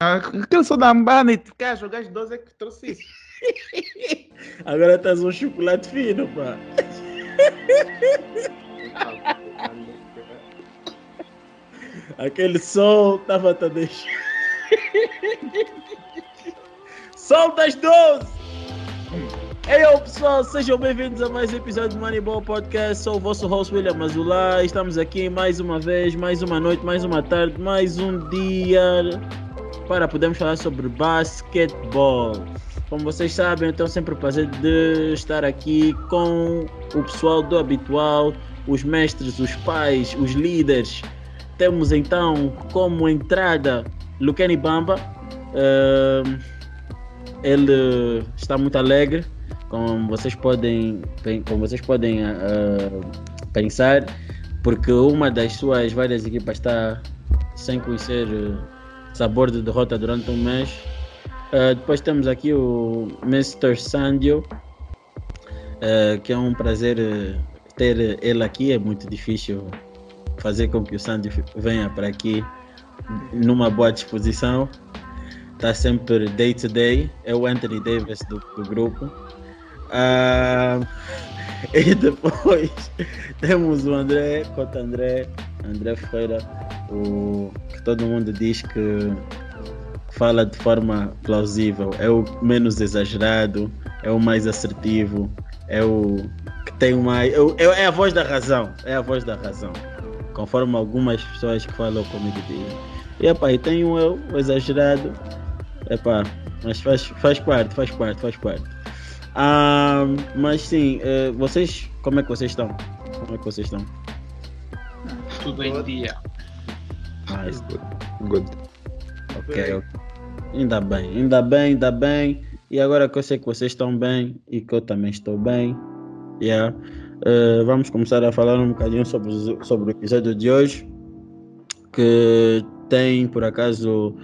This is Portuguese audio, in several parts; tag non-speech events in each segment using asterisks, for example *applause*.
Aquele só da e quer jogar as 12 é que trouxe isso. *laughs* Agora estás um chocolate fino, pá. *laughs* Aquele sol estava a deixar. Sol das 12! Ei, hey, pessoal, sejam bem-vindos a mais um episódio do Moneyball Podcast. Sou o vosso host William Azulá. Estamos aqui mais uma vez, mais uma noite, mais uma tarde, mais um dia para podermos falar sobre basquetebol. Como vocês sabem, eu tenho sempre o prazer de estar aqui com o pessoal do habitual, os mestres, os pais, os líderes. Temos então como entrada Luqueni Bamba. Uh, ele está muito alegre, como vocês podem, como vocês podem uh, pensar, porque uma das suas várias equipas está sem conhecer uh, sabor de derrota durante um mês. Uh, depois temos aqui o Mr. Sandio, que é um prazer ter ele aqui. É muito difícil fazer com que o Sandio venha para aqui numa boa disposição está sempre day to day, é o Anthony Davis do, do grupo. Uh, *laughs* e depois temos o André, Cota André, André Ferreira, o que todo mundo diz que fala de forma plausível, é o menos exagerado, é o mais assertivo, é o que tem mais. É, é, a voz da razão, é a voz da razão. Conforme algumas pessoas que falam comigo dizem. E, epá, e tem um eu, o exagerado, Epá, mas faz, faz parte, faz parte, faz parte. Ah, mas sim, uh, vocês, como é que vocês estão? Como é que vocês estão? Tudo em dia. Nice. Good. Good. Ok, ok. Ainda bem, ainda bem, ainda bem. E agora que eu sei que vocês estão bem e que eu também estou bem, yeah. Uh, vamos começar a falar um bocadinho sobre, sobre o episódio de hoje, que tem por acaso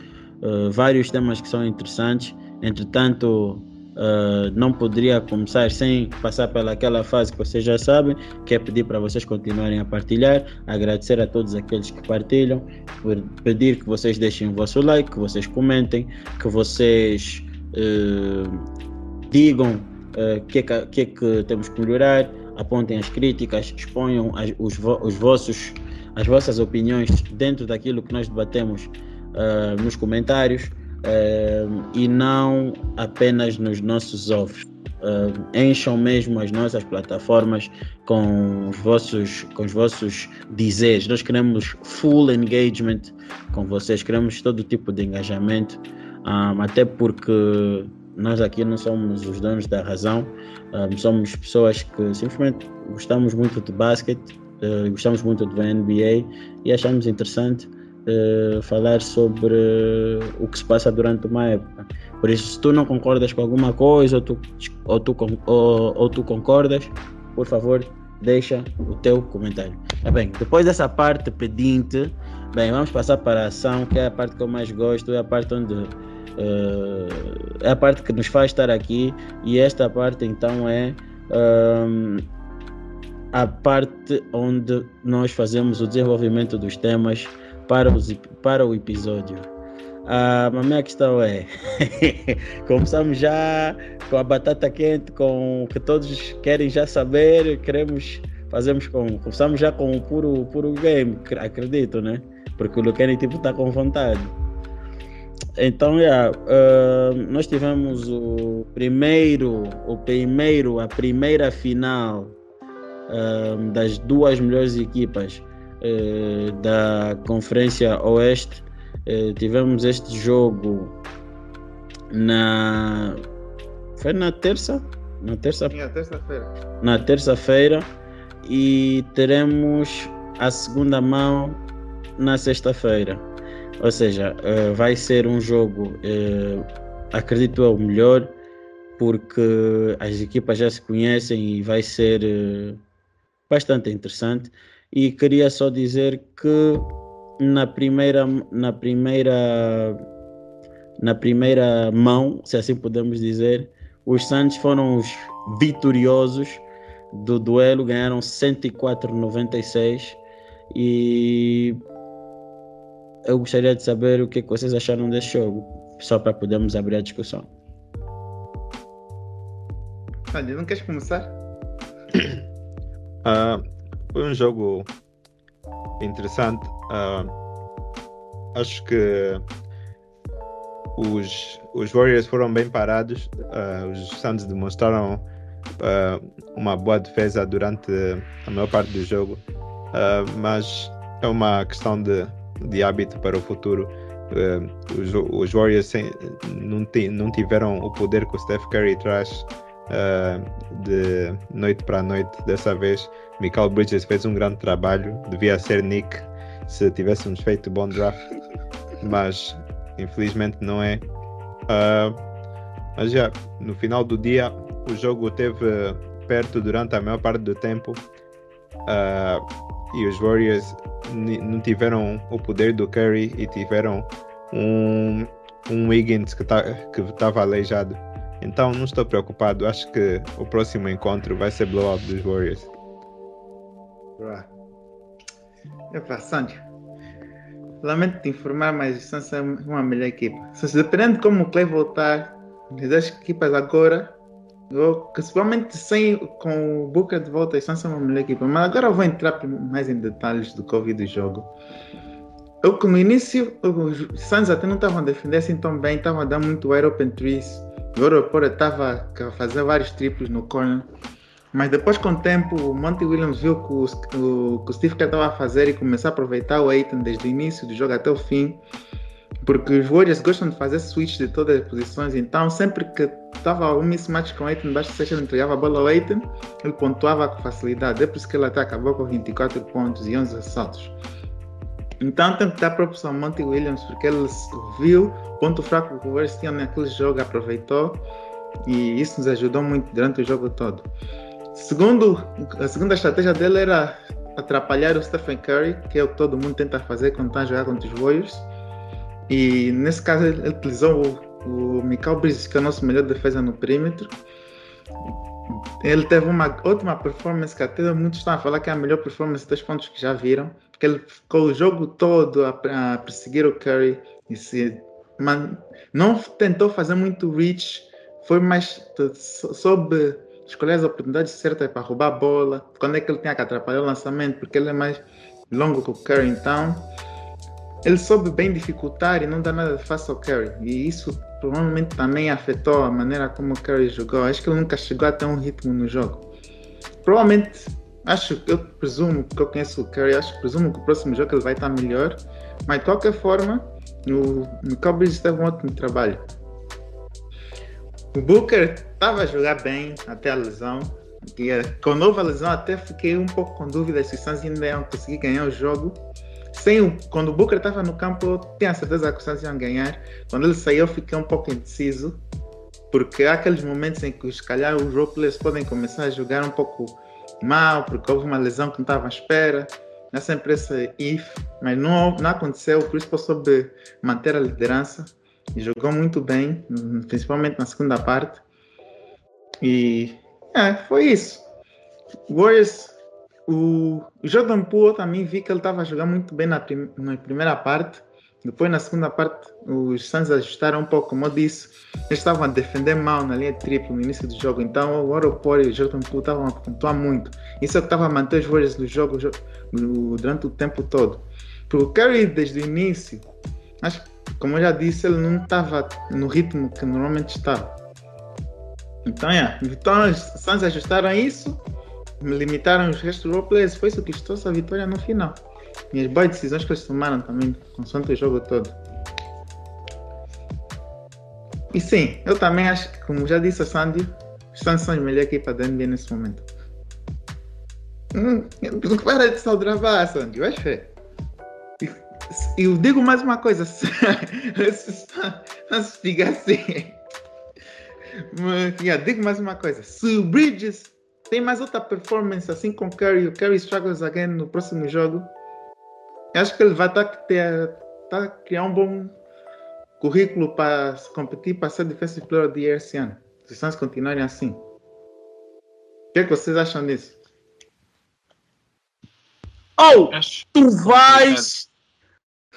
uh, vários temas que são interessantes. Entretanto, uh, não poderia começar sem passar pelaquela fase que vocês já sabem, que é pedir para vocês continuarem a partilhar, agradecer a todos aqueles que partilham, pedir que vocês deixem o vosso like, que vocês comentem, que vocês uh, digam o que, é que, é que temos que melhorar, apontem as críticas, exponham as, os, os vossos, as vossas opiniões dentro daquilo que nós debatemos uh, nos comentários uh, e não apenas nos nossos ovos. Uh, encham mesmo as nossas plataformas com os vossos com os vossos dizeres. Nós queremos full engagement com vocês, queremos todo tipo de engajamento, um, até porque nós aqui não somos os donos da razão, um, somos pessoas que simplesmente gostamos muito de basquete, uh, gostamos muito do NBA e achamos interessante uh, falar sobre o que se passa durante uma época. Por isso, se tu não concordas com alguma coisa ou tu, ou tu, ou, ou tu concordas, por favor, deixa o teu comentário. Tá bem, depois dessa parte pedinte, bem, vamos passar para a ação, que é a parte que eu mais gosto, é a parte onde uh, é a parte que nos faz estar aqui e esta parte então é um, a parte onde nós fazemos o desenvolvimento dos temas para, os, para o episódio. a minha questão é: *laughs* começamos já com a batata quente, com o que todos querem já saber, queremos, fazemos com, começamos já com o puro, puro game, acredito, né? Porque o Luqueni tipo está com vontade. Então, yeah, uh, nós tivemos o primeiro, o primeiro, a primeira final uh, das duas melhores equipas eh, da Conferência Oeste. Eh, tivemos este jogo na. Foi na terça? Na terça? Sim, terça-feira. Na terça-feira. E teremos a segunda mão na sexta-feira. Ou seja, uh, vai ser um jogo, uh, acredito eu, melhor, porque as equipas já se conhecem e vai ser uh, bastante interessante. E queria só dizer que na primeira, na primeira, na primeira mão, se assim podemos dizer, os Santos foram os vitoriosos do duelo, ganharam 104,96 e eu gostaria de saber o que, que vocês acharam desse jogo, só para podermos abrir a discussão. Olha, não queres começar? Uh, *coughs* foi um jogo interessante. Uh, acho que os, os Warriors foram bem parados. Uh, os Suns demonstraram uma boa defesa durante a maior parte do jogo. mas é uma questão de, de hábito para o futuro. os, os Warriors sem, não, não tiveram o poder que o Steph Curry traz uh, de noite para noite. Dessa vez, Michael Bridges fez um grande trabalho. Devia ser Nick se tivéssemos feito bom draft, mas infelizmente não é. Uh, mas já no final do dia, o jogo teve perto durante a maior parte do tempo. Uh, e os Warriors não tiveram o poder do Curry e tiveram um, um Wiggins que tá, estava aleijado. Então não estou preocupado. Acho que o próximo encontro vai ser blowout dos Warriors. Epa, Sandy. Lamento te informar, mas o Suns é uma melhor equipa. Dependendo de como o Clay voltar, das equipas agora, eu, principalmente sem com o Booker de volta, o Suns é uma melhor equipa. Mas agora eu vou entrar mais em detalhes do Covid do jogo. Eu, no início, os Suns até não estavam a defender assim tão bem, estavam a dar muito wide open trees o aeroporto estava a fazer vários triplos no corner. Mas depois, com o tempo, o Monty Williams viu que o, o, que o Steve Kerr estava a fazer e começou a aproveitar o Aiton desde o início do jogo até o fim. Porque os Warriors gostam de fazer switch de todas as posições. Então, sempre que estava um mismatch com o Aiton, basta seja entregava a bola ao Aiton, ele pontuava com facilidade. É por isso que ele até acabou com 24 pontos e 11 assaltos. Então tem que dar propósito ao Monty Williams, porque ele viu o ponto fraco que o Warriors tinha naquele jogo, aproveitou e isso nos ajudou muito durante o jogo todo. Segundo, a segunda estratégia dele era atrapalhar o Stephen Curry, que é o que todo mundo tenta fazer quando está a jogar contra os Warriors. E nesse caso ele utilizou o, o Michael Bridges, que é o nosso melhor defesa no perímetro. Ele teve uma ótima performance que até muitos estão a falar que é a melhor performance dos pontos que já viram porque ele ficou o jogo todo a, a perseguir o Curry e se man, não tentou fazer muito reach, foi mais soube escolher as oportunidades certas para roubar a bola, quando é que ele tinha que atrapalhar o lançamento, porque ele é mais longo que o Curry, então ele soube bem dificultar e não dá nada fácil ao Curry, e isso provavelmente também afetou a maneira como o Curry jogou. Acho que ele nunca chegou a ter um ritmo no jogo. Provavelmente Acho, eu presumo que eu conheço o Curry, acho, presumo que o próximo jogo ele vai estar melhor, mas de qualquer forma, no Cowboys teve um ótimo trabalho. O Booker estava a jogar bem até a lesão, e eh, com a nova lesão até fiquei um pouco com dúvidas se os Suns ainda iam conseguir ganhar o jogo. Sem o, quando o Booker estava no campo, eu tinha certeza que os Suns iam ganhar. Quando ele saiu, eu fiquei um pouco indeciso, porque há aqueles momentos em que, se calhar, os roleplayers podem começar a jogar um pouco mal, porque houve uma lesão que não estava à espera. Não é sempre esse if, mas não, não aconteceu. O Chris soube manter a liderança e jogou muito bem, principalmente na segunda parte. E é, foi isso. Warriors, o Jordan Poole também vi que ele estava jogando muito bem na, prim na primeira parte. Depois, na segunda parte, os Suns ajustaram um pouco, como eu disse. Eles estavam a defender mal na linha triplo no início do jogo. Então, o Oropor e o Jordan Poole estavam a pontuar muito. Isso é que estava a manter os Warriors no jogo durante o tempo todo. Porque o Curry, desde o início, acho como eu já disse, ele não estava no ritmo que normalmente estava. Então, é. Então, os Suns ajustaram isso, limitaram os restos do roleplayers. Foi isso que trouxe a vitória no final. E as boas decisões que eles tomaram também, consoante o jogo todo. E sim, eu também acho que, como já disse a Sandy, os Suns são a melhor equipa da NBA nesse momento. Hum, para de saudravar, Sandy, vai ver. Eu digo mais uma coisa, *laughs* se, se fica assim. Yeah, digo mais uma coisa. Se o Bridges tem mais outra performance assim com o Curry, o Curry struggles again no próximo jogo, eu acho que ele vai estar tá, tá, criar um bom currículo para competir para ser Defensive Player of the Year esse ano. Se os Suns continuarem assim. O que é que vocês acham disso? Oh! Tu vais!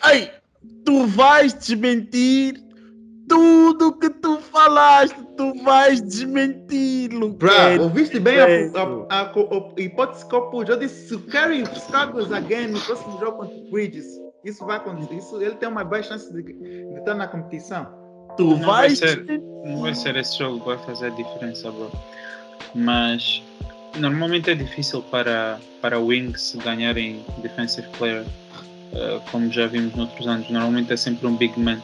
Ei! tu vais desmentir tudo que tu falaste. Tu vais. Bra, ouviste bem a, a, a, a, hipótese que eu pus? Eu disse: se o Curry struggles again no próximo jogo contra o Bridges, isso vai acontecer. Isso, ele tem uma boa chance de, de estar na competição. Tu Não vai, vais. ser, não vai ser esse jogo que vai fazer a diferença, bro. Mas normalmente é difícil para, para Wings ganharem Defensive Player, eh, como já vimos noutros anos. Normalmente é sempre um big man.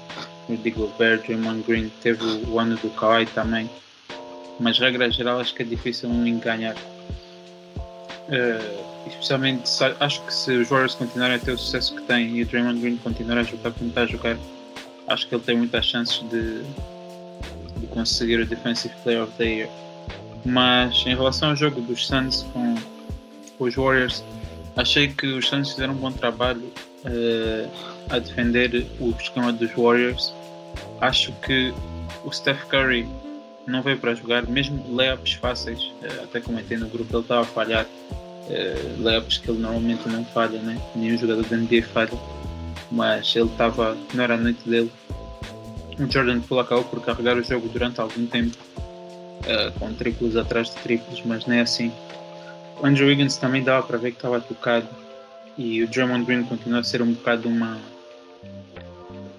Eu digo Gobert, Draymond Green, teve o ano do Kawhi também. Mas regra geral acho que é difícil um Wing ganhar. Eh, especialmente acho que se os Warriors continuarem a ter o sucesso que têm e o Draymond Green continuar a jogar como está a jogar, acho que ele tem muitas chances de, de conseguir o Defensive Player of the Year. Mas em relação ao jogo dos Suns com os Warriors, achei que os Suns fizeram um bom trabalho eh, a defender o esquema dos Warriors. Acho que o Steph Curry não veio para jogar, mesmo layups fáceis, eh, até comentei no grupo, ele estava a falhar eh, layups que ele normalmente não falha, né? nenhum jogador da NBA falha, mas ele estava, não era a noite dele. O Jordan Poole acabou por carregar o jogo durante algum tempo, eh, com triplos atrás de triplos, mas nem assim. O Andrew Wiggins também dava para ver que estava tocado e o Draymond Green continua a ser um bocado uma.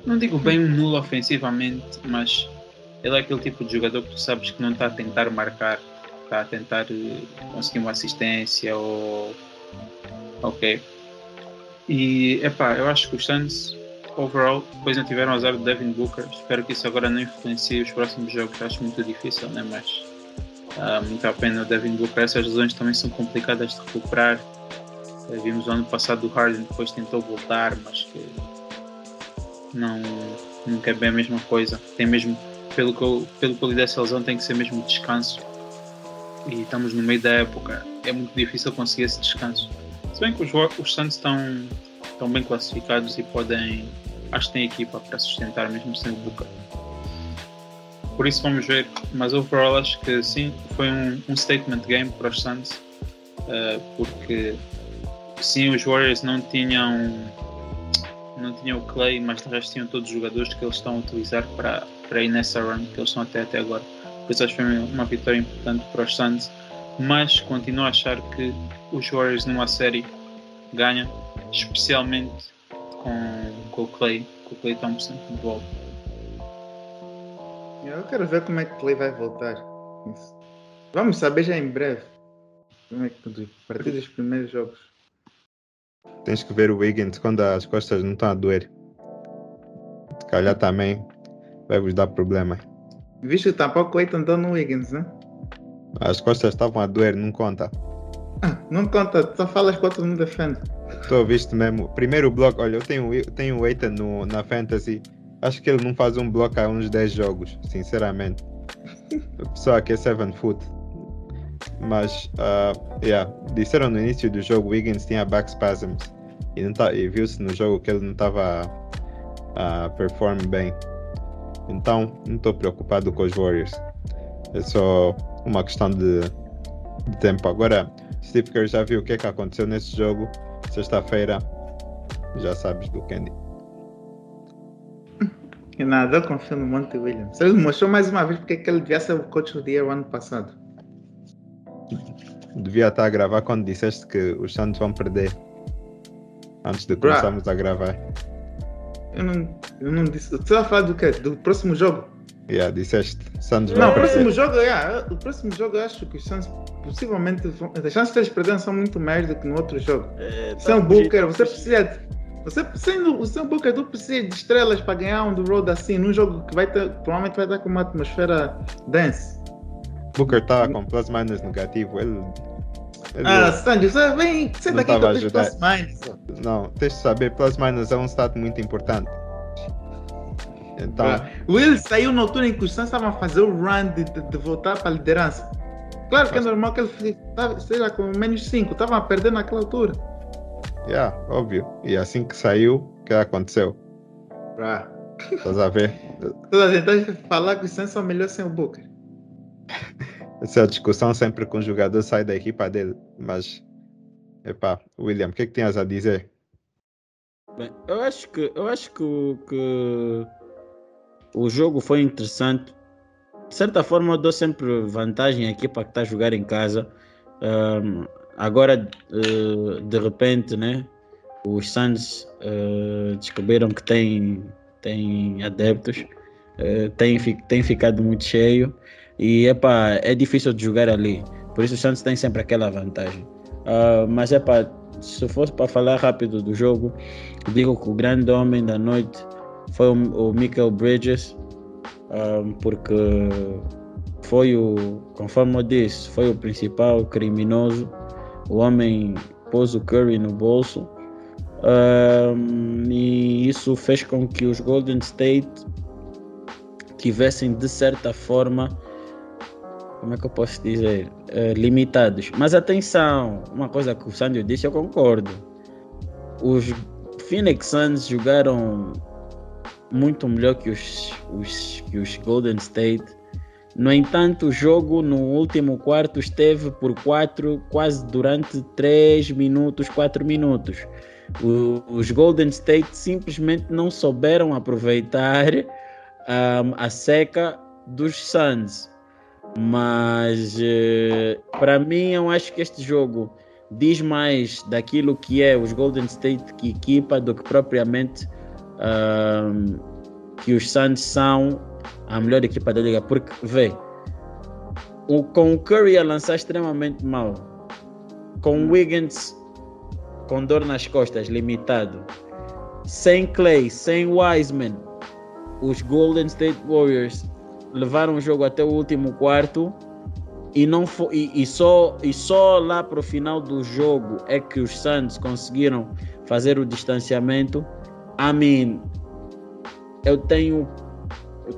Não digo bem um nulo ofensivamente, mas ele é aquele tipo de jogador que tu sabes que não está a tentar marcar, está a tentar eh, conseguir uma assistência ou. Ok. E epá, eu acho que os Suns, overall, depois não tiveram azar do Devin Booker. Espero que isso agora não influencie os próximos jogos. Acho muito difícil, né? Mas ah, muito a pena o Devin Booker. Essas lesões também são complicadas de recuperar. Eh, Vimos o ano passado o Harden depois tentou voltar, mas que não nunca é bem a mesma coisa. Tem mesmo, pelo que eu, pelo que eu li dessa lesão, tem que ser mesmo descanso. E estamos no meio da época, é muito difícil conseguir esse descanso. Se bem que os, os Suns estão, estão bem classificados e podem, acho que têm equipa para sustentar mesmo sem o Booker. Por isso vamos ver, mas overall acho que sim, foi um, um statement game para os Suns, eh, porque sim, os Warriors não tinham não tinham o Clay, mas de resto tinham todos os jogadores que eles estão a utilizar para, para ir nessa run que eles estão até, até agora. Por isso acho que foi uma vitória importante para os Suns, mas continuo a achar que os Warriors numa série ganham, especialmente com, com o Clay, com o Clay Thompson de volta. Eu quero ver como é que Clay vai voltar. Isso. Vamos saber já em breve. Como é que a partir dos primeiros jogos. Tens que ver o Wiggins quando as costas não estão a doer. Se calhar também vai vos dar problema. Visto que tampouco o Aiton deu no Wiggins, né? As costas estavam a doer, não conta. Ah, não conta, só falas que o outro não defende. Estou visto mesmo. Primeiro bloco, olha, eu tenho, eu tenho o Eitan no, na Fantasy. Acho que ele não faz um bloco há uns 10 jogos, sinceramente. A pessoa que é 7 foot. Mas, ah, yeah, disseram no início do jogo o Wiggins tinha back spasms. E, tá- e viu-se no jogo que ele não estava a perform bem. Então, não estou preocupado com os Warriors. É só uma questão de, de tempo. Agora, Steve Kerr já viu o que é que aconteceu nesse jogo. Sexta-feira, já sabes do Candy. E nada, eu confio no Monte Williams. Ele mostrou mais uma vez porque é que ele devia ser o coach do dia o ano passado. Devia estar a gravar quando disseste que os Santos vão perder. Antes de começarmos a gravar. Eu não, eu não disse. Você vai falar do quê? Do próximo jogo? Yeah, disseste. Santos Não, o perder. próximo jogo, yeah, o próximo jogo eu acho que os Suns possivelmente vão, as chances deles perderem são muito maiores do que no outro jogo. É, Sem o tá Booker, você precisa. de- Você sendo o Sam Booker, tu precisa de estrelas para ganhar um do road assim, num jogo que vai ter, provavelmente vai estar com uma atmosfera dance. Booker estava com plus minus negativo. Ele. ele- Ah, Sandy, você vem, senta aqui tava que a eu tenho ajudar. plus minus. Não, tens de saber, plus minus é um stat muito importante. Então, Ah, Will saiu na altura em que os Suns estavam a fazer o run de, de- de voltar para a liderança. Claro que é normal que ele esteja com menos 5, estavam a perder naquela altura. Yeah, óbvio. E assim que saiu, o que aconteceu? Ah. Estás a ver? Toda a tá falar que os Suns são melhores sem o Booker. Essa é a discussão sempre que um jogador sai da equipa dele. Mas, epá, William, o que é que tinhas a dizer? Bem, eu acho que eu acho que, o- que o jogo foi interessante. De certa forma, eu dou sempre vantagem à equipa que está a jogar em casa. Ahm, agora, eh, de repente, né, os Suns eh, descobriram que tem, tem adeptos, eh, tem, tem ficado muito cheio e epá, é difícil de jogar ali. Por isso, os Suns têm sempre aquela vantagem. Ah, mas epá, se fosse para falar rápido do jogo, digo que o grande homem da noite foi o, Michael Bridges, um, porque foi o, conforme eu disse, foi o principal criminoso. O homem pôs o Curry no bolso um, e isso fez com que os Golden State tivessem de certa forma, como é que eu posso dizer, eh, limitados. Mas atenção, uma coisa que o Sandy disse, eu concordo. Os Phoenix Suns jogaram muito melhor que os, os, que os Golden State. No entanto, o jogo no último quarto esteve por quatro, quase durante 3 minutos, 4 minutos. O- os Golden State simplesmente não souberam aproveitar ahm, a seca dos Suns. Mas eh, para mim, eu acho que este jogo diz mais daquilo que é os Golden State que equipa do que propriamente ahm, que os Suns são a melhor equipa da liga. Porque, vê, o, com o Curry a lançar extremamente mal, com o Wiggins com dor nas costas, limitado, sem Clay, sem Wiseman, os Golden State Warriors levaram o jogo até o último quarto e não foi, e, e só e só lá para o final do jogo é que os Suns conseguiram fazer o distanciamento. I mean, eu tenho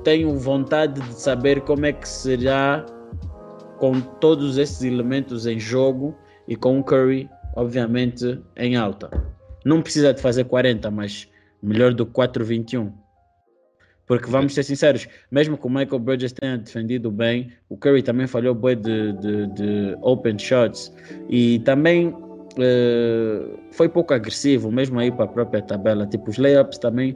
tenho vontade de saber como é que será com todos esses elementos em jogo e com o Curry, obviamente, em alta. Não precisa de fazer 40, mas melhor do que 4-21. Porque vamos ser sinceros, mesmo que o Michael Bridges tenha defendido bem, o Curry também falhou bem de, de, de open shots e também eh, foi pouco agressivo, mesmo aí para a própria tabela. Tipo, os layups também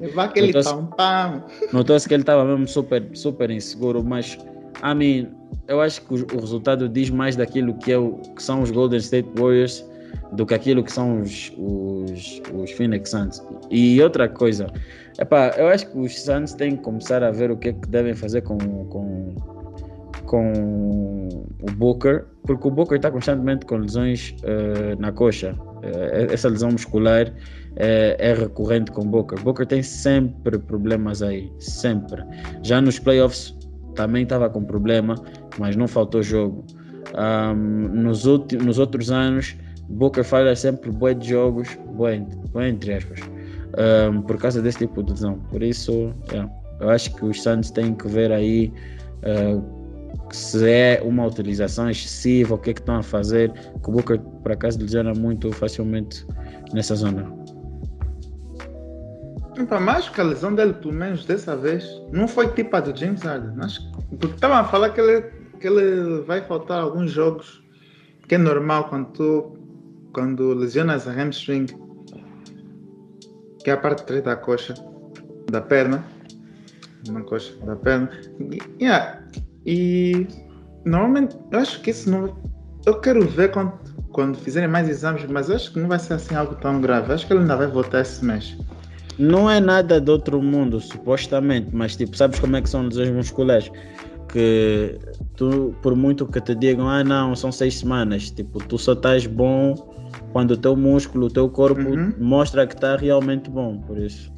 tô- pão pão. Notou-se que ele estava mesmo super, super inseguro, mas I mean, eu acho que o, o resultado diz mais daquilo que, é o, que são os Golden State Warriors do que aquilo que são os, os, os Phoenix Suns. E outra coisa, epá, eu acho que os Suns têm que começar a ver o que é que devem fazer com, com, com o Booker, porque o Booker está constantemente com lesões eh, na coxa. Eh, essa lesão muscular é, é recorrente com o Booker. Booker tem sempre problemas aí, sempre. Já nos playoffs também estava com problema, mas não faltou jogo. Ahm, nos, nos outros anos, Booker falha sempre bué de jogos, bué, bué entre aspas, ahm, por causa desse tipo de lesão. Por isso, yeah, eu acho que os Suns têm que ver aí ah, se é uma utilização excessiva, o que é que estão a fazer. Que o Booker, por acaso, lesiona muito facilmente nessa zona. Mas acho que a lesão dele, pelo menos dessa vez, não foi tipo a do James Harden. Porque estavam a falar que ele, que ele vai faltar alguns jogos, que é normal quando tu quando lesionas a hamstring, que é a parte de trás da coxa, da perna, na coxa, da perna. Yeah, e normalmente eu acho que isso não. Eu quero ver quando, quando fizerem mais exames, mas eu acho que não vai ser assim algo tão grave. Acho que ele ainda vai voltar esse mês. Não é nada de outro mundo, supostamente, mas tipo, sabes como é que são lesões musculares? Que tu, por muito que te digam, ah não, são seis semanas, tipo, tu só estás bom quando o teu músculo, o teu corpo Uhum. mostra que está realmente bom. Por isso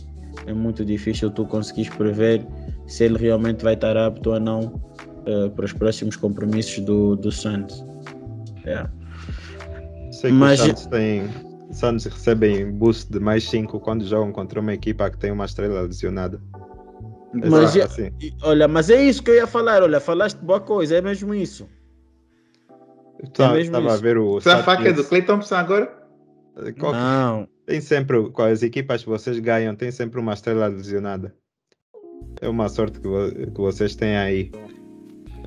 é muito difícil tu conseguires prever se ele realmente vai estar apto ou não eh, para os próximos compromissos do, do Suns. Yeah. Sei que Mas- os Suns têm. Suns recebem boost de mais 5 quando jogam contra uma equipa que tem uma estrela lesionada. Mas Exato, já- assim. Olha, mas é isso que eu ia falar, olha, falaste boa coisa, é mesmo isso. Estava mesmo a ver o. Você a faca é do Clay Thompson agora? News. Qual- Não, Tem sempre, com as equipas que vocês ganham, tem sempre uma estrela lesionada. É uma sorte que, vo- que vocês têm aí.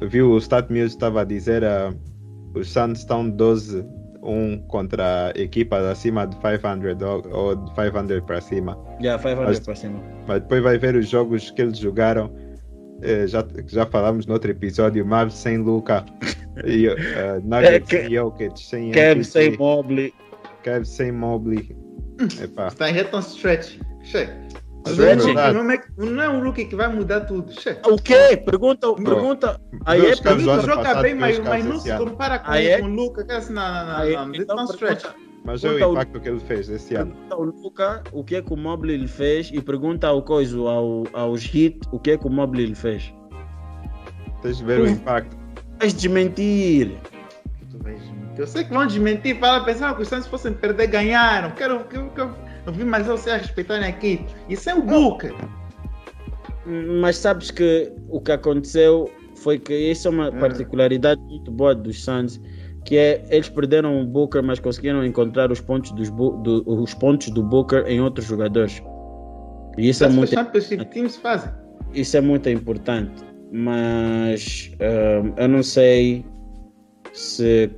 Viu, o Stat News estava a dizer, ah, os Suns estão 12, um contra equipas acima de 500 ou, ou de 500 para cima. Já, 500 Mas- para cima. Mas depois vai ver os jogos que eles jogaram. eh, já, já falamos no outro episódio, Mavs sem Luca, *laughs* e, eh, Nuggets É, sem Jokic, sem Kev sem Mobley. Kev sem Mobley. Epá, Está em reto stretch. Che. Mas rookie Não é, não é um rookie que vai mudar tudo. Che. O quê? Pergunta, pergunta. Aí é joga bem, mas, mas não se compara com, é? com o Luca. Que é assim, não, não, Aí, não, não. então Mas é o Pergunta o- impacto que ele fez esse ano. pergunta ao Luca o que é que o Mobley lhe fez e pergunta ao coisa, ao, aos hit, o que é que o Mobley lhe fez. Tens de ver o impacto. Vais desmentir. Tu vais desmentir. Eu sei que vão desmentir. Para pensar que os Santos fossem perder, ganharam. Quero que eu, eu, vi mais você a respeitarem aqui. Isso é o Booker. Mas sabes que o que aconteceu foi que isso é uma Hum. particularidade muito boa dos Suns, que é eles perderam o Booker, mas conseguiram encontrar os pontos, dos, do, os pontos do Booker em outros jogadores. E isso é Isso os muito, Championship Teams fazem. isso é muito importante. Mas ahm, eu não sei se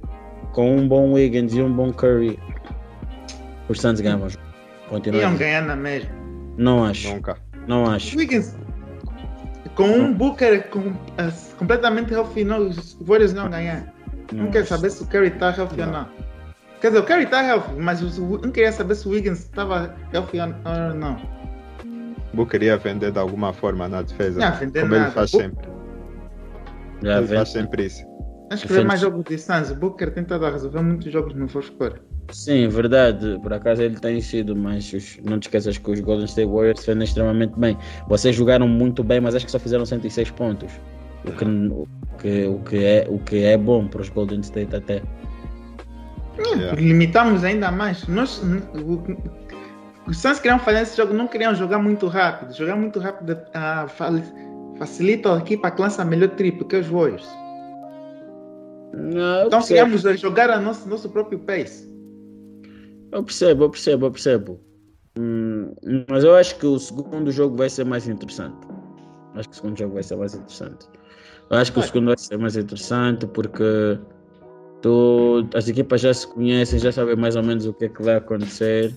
com um bom Wiggins e um bom Curry os Suns ganham. Iam Continuam. ganhar na mesma. Não acho. Nunca. Não acho. Wiggins, com um Booker com, ah, completamente healthy, não, os Warriors não ganhar. Não, Não saber se o Curry está healthy ou Não. não. Quer dizer, o Curry está healthy, mas os- não queria saber se o Wiggins estava healthy ou não. Booker ia vender de alguma forma na defesa. Não como ele nada. faz Bu- sempre. Já ele vem. faz sempre isso. Acho que ver mais jogos de Suns. O Booker tem tentado resolver muitos jogos no first quarter. Sim, verdade. Por acaso ele tem sido, mas os- não te esqueças que os Golden State Warriors defendem extremamente bem. Vocês jogaram muito bem, mas acho que só fizeram 106 pontos. O que, o que, o que, é, o que é bom para os Golden State até. Yeah. Limitamos ainda mais. Nós, os Suns queriam fazer esse jogo, não queriam jogar muito rápido. Jogar muito rápido ah, fa- facilita a equipa que lança melhor triplo que os Warriors. Não, Então queríamos jogar a nosso, nosso próprio pace. Eu percebo, eu percebo, eu percebo. Hum, mas eu acho que o segundo jogo vai ser mais interessante. Acho que o segundo jogo vai ser mais interessante. Eu acho que o segundo vai ser mais interessante porque tu, as equipas já se conhecem, já sabem mais ou menos o que é que vai acontecer,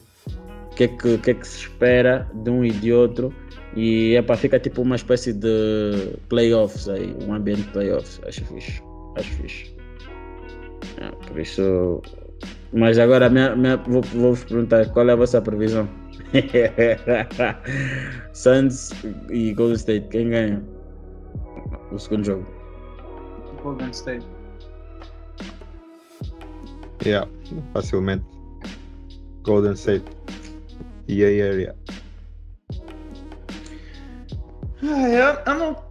o que é que, que, é que se espera de um e de outro. E é para ficar tipo uma espécie de playoffs aí, um ambiente de playoffs. Acho fixe. Acho fixe. É, por isso. Mas agora minha, minha, vou, vou vos perguntar qual é a vossa previsão? *laughs* Suns e Golden State, quem ganha o segundo jogo? Golden State. Yeah. Facilmente. Golden State. E aí, area. Ah, eu, eu não.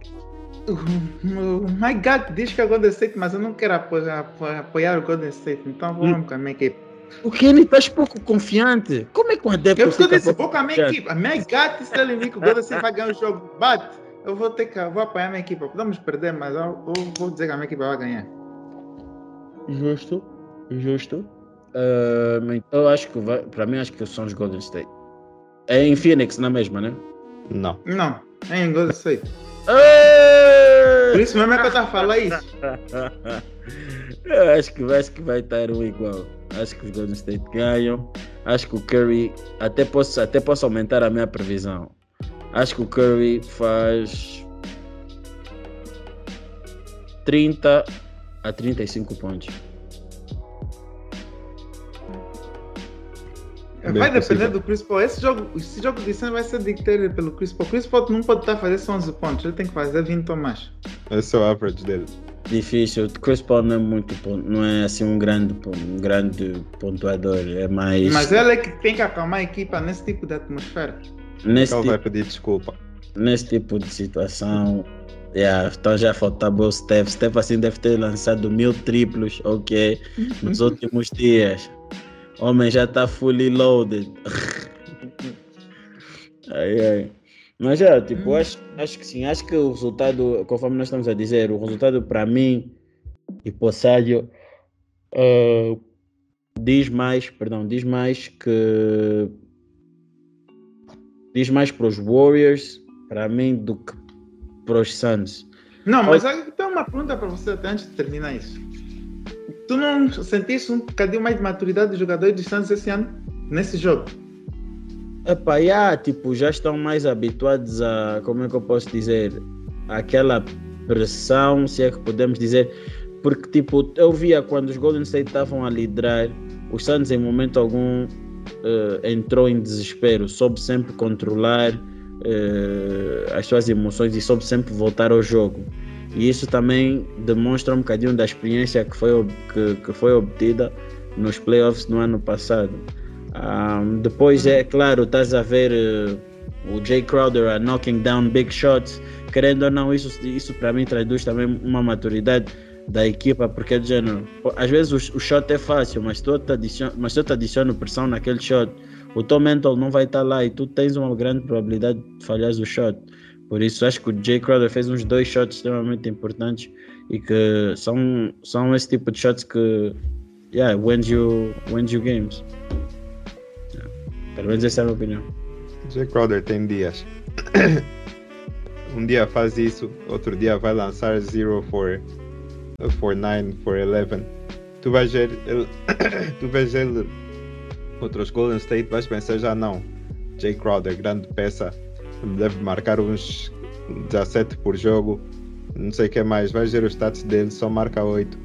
O My God diz que é Golden State, mas eu não quero apoiar, apoiar, o Golden State. Então vamos com a minha equipe. O Kenny estás pouco confiante. Como é que um adepto Eu, disse, pouco vou com a minha confiante? equipe. A minha God está ali que o Golden State vai ganhar o jogo. But eu vou ter que vou apoiar a minha equipe. Podemos perder, mas eu, eu vou dizer que a minha equipe vai ganhar. Justo, justo. Ah, então eu acho que vai, para mim acho que são os Golden State. É em Phoenix, na mesma, né? Não. Não, é em Golden State. Por isso mesmo é que eu estava a falar isso. *laughs* Eu acho que, acho que vai estar um igual. Acho que os Golden State ganham. Acho que o Curry. Até posso, até posso aumentar a minha previsão. Acho que o Curry faz 30 a 35 pontos. É vai bem depender possível. do Chris Paul. Esse jogo, esse jogo de cena vai ser dictado pelo Chris Paul. Chris Paul não pode estar a fazer só 11 pontos, ele tem que fazer 20 ou mais. Esse é o average dele. Difícil. O Chris Paul não é muito não é assim um grande, um grande pontuador. É mais. Mas ele é que tem que acalmar a equipa nesse tipo de atmosfera. nesse, Ele tipo, vai pedir desculpa. nesse tipo de situação. Yeah, então já faltava o Steph. Steph assim deve ter lançado mil triplos, ok, nos *laughs* últimos dias. Homem já está fully loaded. *laughs* ai, ai. Mas é, tipo, acho, acho que sim. Acho que o resultado, conforme nós estamos a dizer, o resultado para mim e para o Sádio eh, diz mais, perdão, diz mais que diz mais para os Warriors, para mim, do que para os Suns. Não, mas eu tenho uma pergunta para você até antes de terminar isso. tu não sentiste um bocadinho mais de maturidade dos jogadores de Santos esse ano? Nesse jogo? Epá, yeah, tipo, já estão mais habituados a, como é que eu posso dizer, aquela pressão, se é que podemos dizer, porque tipo, eu via quando os Golden State estavam a liderar, o Santos em momento algum uh, entrou em desespero, soube sempre controlar uh, as suas emoções e soube sempre voltar ao jogo. E isso também demonstra um bocadinho da experiência que foi, que, que foi obtida nos playoffs no ano passado. Um, depois, é claro, estás a ver uh, o Jay Crowder a knocking down big shots. Querendo ou não, isso, isso para mim traduz também uma maturidade da equipa, porque é género, às vezes o, o shot é fácil, mas te adiciona, mas te adiciona pressão naquele shot, o teu mental não vai estar lá e tu tens uma grande probabilidade de falhar o shot. Por isso acho que o Jay Crowder fez uns dois shots extremamente importantes e que são, são esse tipo de shots que yeah, wins you, wins you games. Pelo menos essa é a minha opinião. Jay Crowder tem dias. *coughs* um dia faz isso, outro dia vai lançar Zero for, for 9, for 11. Tu vais ver ele, *coughs* tu vais ele outros Golden State, vais pensar já não. Jay Crowder, grande peça, deve marcar uns 17 por jogo, não sei o que mais. Vais ver os stats dele, só marca 8.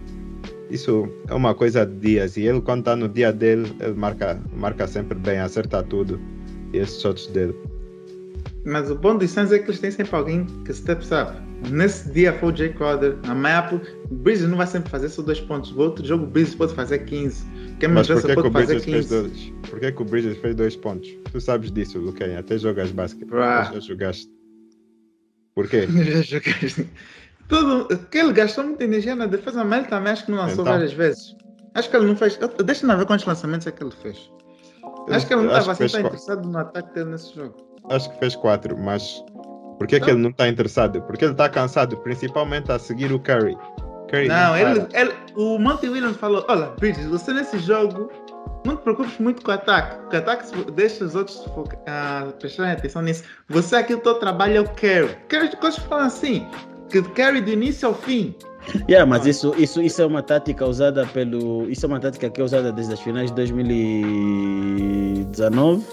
Isso é uma coisa de dias. E ele, quando está no dia dele, ele marca, marca sempre bem, acerta tudo. E esses shots dele. Mas o bom dos Suns é que eles têm sempre alguém que steps up. Nesse dia foi o Jay Crowder. Amanhã o Bridges não vai sempre fazer só dois pontos. No outro jogo o Bridges pode fazer 15. Quem Mas por que, que o Bridges fez dois? Por que, que o Bridges fez dois pontos? Tu sabes disso, Luquem. Até jogas basquete. Já jogaste. Por quê? *laughs* Já jogaste. Que ele gastou muita energia na defesa, mas ele também acho que não lançou então, várias vezes. Acho que ele não fez. Deixa-me ver quantos lançamentos é que ele fez. Acho que ele não estava assim tão interessado no ataque dele nesse jogo. Acho que fez quatro, mas por que, que ele não está interessado? Porque ele está cansado, principalmente a seguir o Curry. Curry não, não ele, ele, o Monty Williams falou: Olha, Bridges, você nesse jogo não te preocupes muito com o ataque. O ataque deixa os outros uh, prestarem atenção nisso. Você aqui, o teu trabalho é o Curry. Curry, coisas falam assim: que carry do início ao fim. Yeah, mas isso, isso, isso é uma tática usada pelo. Isso é uma tática que é usada desde as finais de 2019.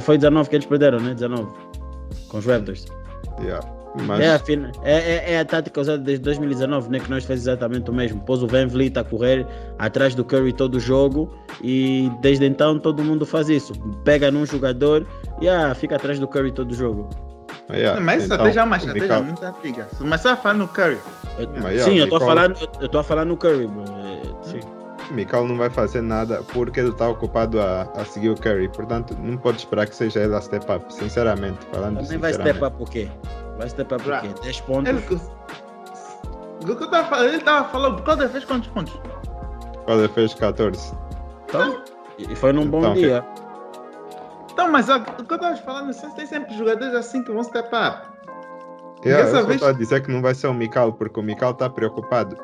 Foi 19 que eles perderam, né? 19. Com os Raptors. Yeah. Mas... É, a é, é, é, a tática usada desde 2019, né, que nós fez exatamente o mesmo. Pôs o Van Vliet a correr atrás do Curry todo o jogo e desde então todo mundo faz isso. Pega num jogador e ah, fica atrás do Curry todo o jogo. Yeah. Mas então, estratégia é uma estratégia muito antiga. Mas você vai falar no Curry. Eu, sim, eu estou falando, eu a falar no Curry, é, sim. Mikal não vai fazer nada porque ele está ocupado a, a, seguir o Curry. Portanto, não pode esperar que seja ele a step up, sinceramente. Falando Também vai step up o quê? Vai step up o quê? 10 pontos? Ele, o que eu tava falando, ele estava falando, o Calder fez quantos pontos? O Calder fez 14. Então, e foi num bom então, dia. Que... Então, mas ó, o que eu estava falando, vocês têm sempre jogadores assim que vão step up. Yeah, eu vez... só a dizer que não vai ser o Mikal, porque o Mikal está preocupado.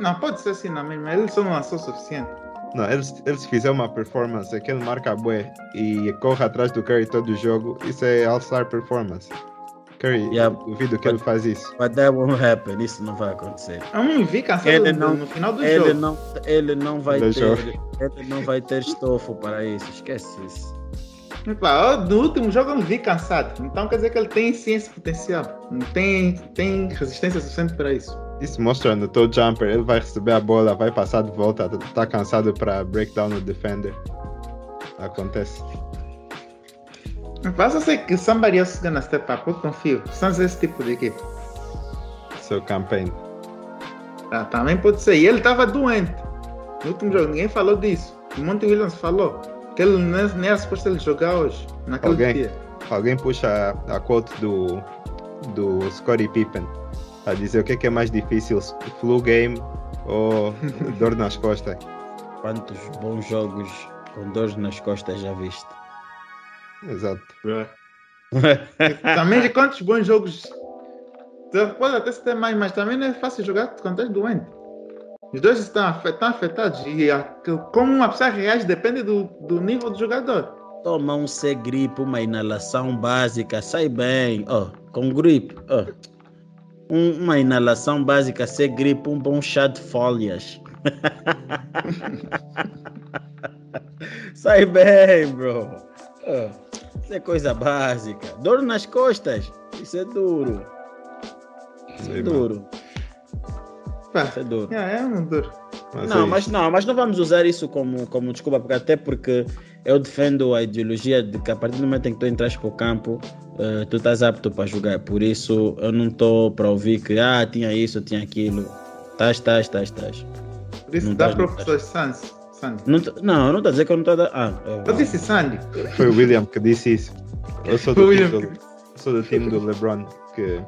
Não, pode ser assim não mesmo. Ele só não lançou o suficiente. Não, eles, eles fizer uma performance que ele marca a bué e corre atrás do Curry todo o jogo, isso é All-Star Performance. Curry, yeah, duvido que but, ele faz isso. But that won't happen, isso não vai acontecer. Eu não vi cansado ele não, no final do ele jogo. Não, ele não vai ter, ele não vai ter estofo para isso, esquece isso. No último jogo eu não vi cansado. Então quer dizer que ele tem sim esse potencial. Tem, tem resistência suficiente para isso. Isso mostra no teu jumper. Ele vai receber a bola, vai passar de volta, tá cansado para break down o defender. Acontece. Mas eu sei que somebody else is gonna step up. Eu confio. São esse tipo de equipe. Seu campaign. Ah, também pode ser. E ele estava doente. No último jogo, ninguém falou disso. O Monte Williams falou. Que ele nem era suposto ele jogar hoje, naquele alguém, dia. Alguém puxa a, quote do, do Scottie Pippen a dizer o que é, que é mais difícil, flu game ou *laughs* dor nas costas. Quantos bons jogos com dores nas costas já viste? Exato. *laughs* também de quantos bons jogos pode até ser mais, mas também não é fácil jogar quando estás doente. Os dois estão, afetados e como uma pessoa reage depende do, do nível do jogador. Toma um C gripe, uma inalação básica, sai bem. Oh, com gripe. Oh. um- uma inalação básica, ser gripe, um bom chá de folhas. *laughs* Sai bem, bro. Ah, Isso é coisa básica. Dor nas costas. Isso é duro. Isso é duro. Isso é duro. é, é um duro. Mas não, é mas não, mas não vamos usar isso como, como desculpa, porque até porque eu defendo a ideologia de que a partir do momento em que tu entras para o campo, eh, tu estás apto para jogar. Por isso eu não estou para ouvir que ah, tinha isso, tinha aquilo. Estás, estás, estás, estás. Por isso Não dá tá, para pessoas Sandy. Sandy. Não, não, não estou a dizer que eu não estou a dar. Ah, eu- Eu disse Sandy. Foi o William que disse isso. Eu sou do, Foi o time William do, sou do time do LeBron, que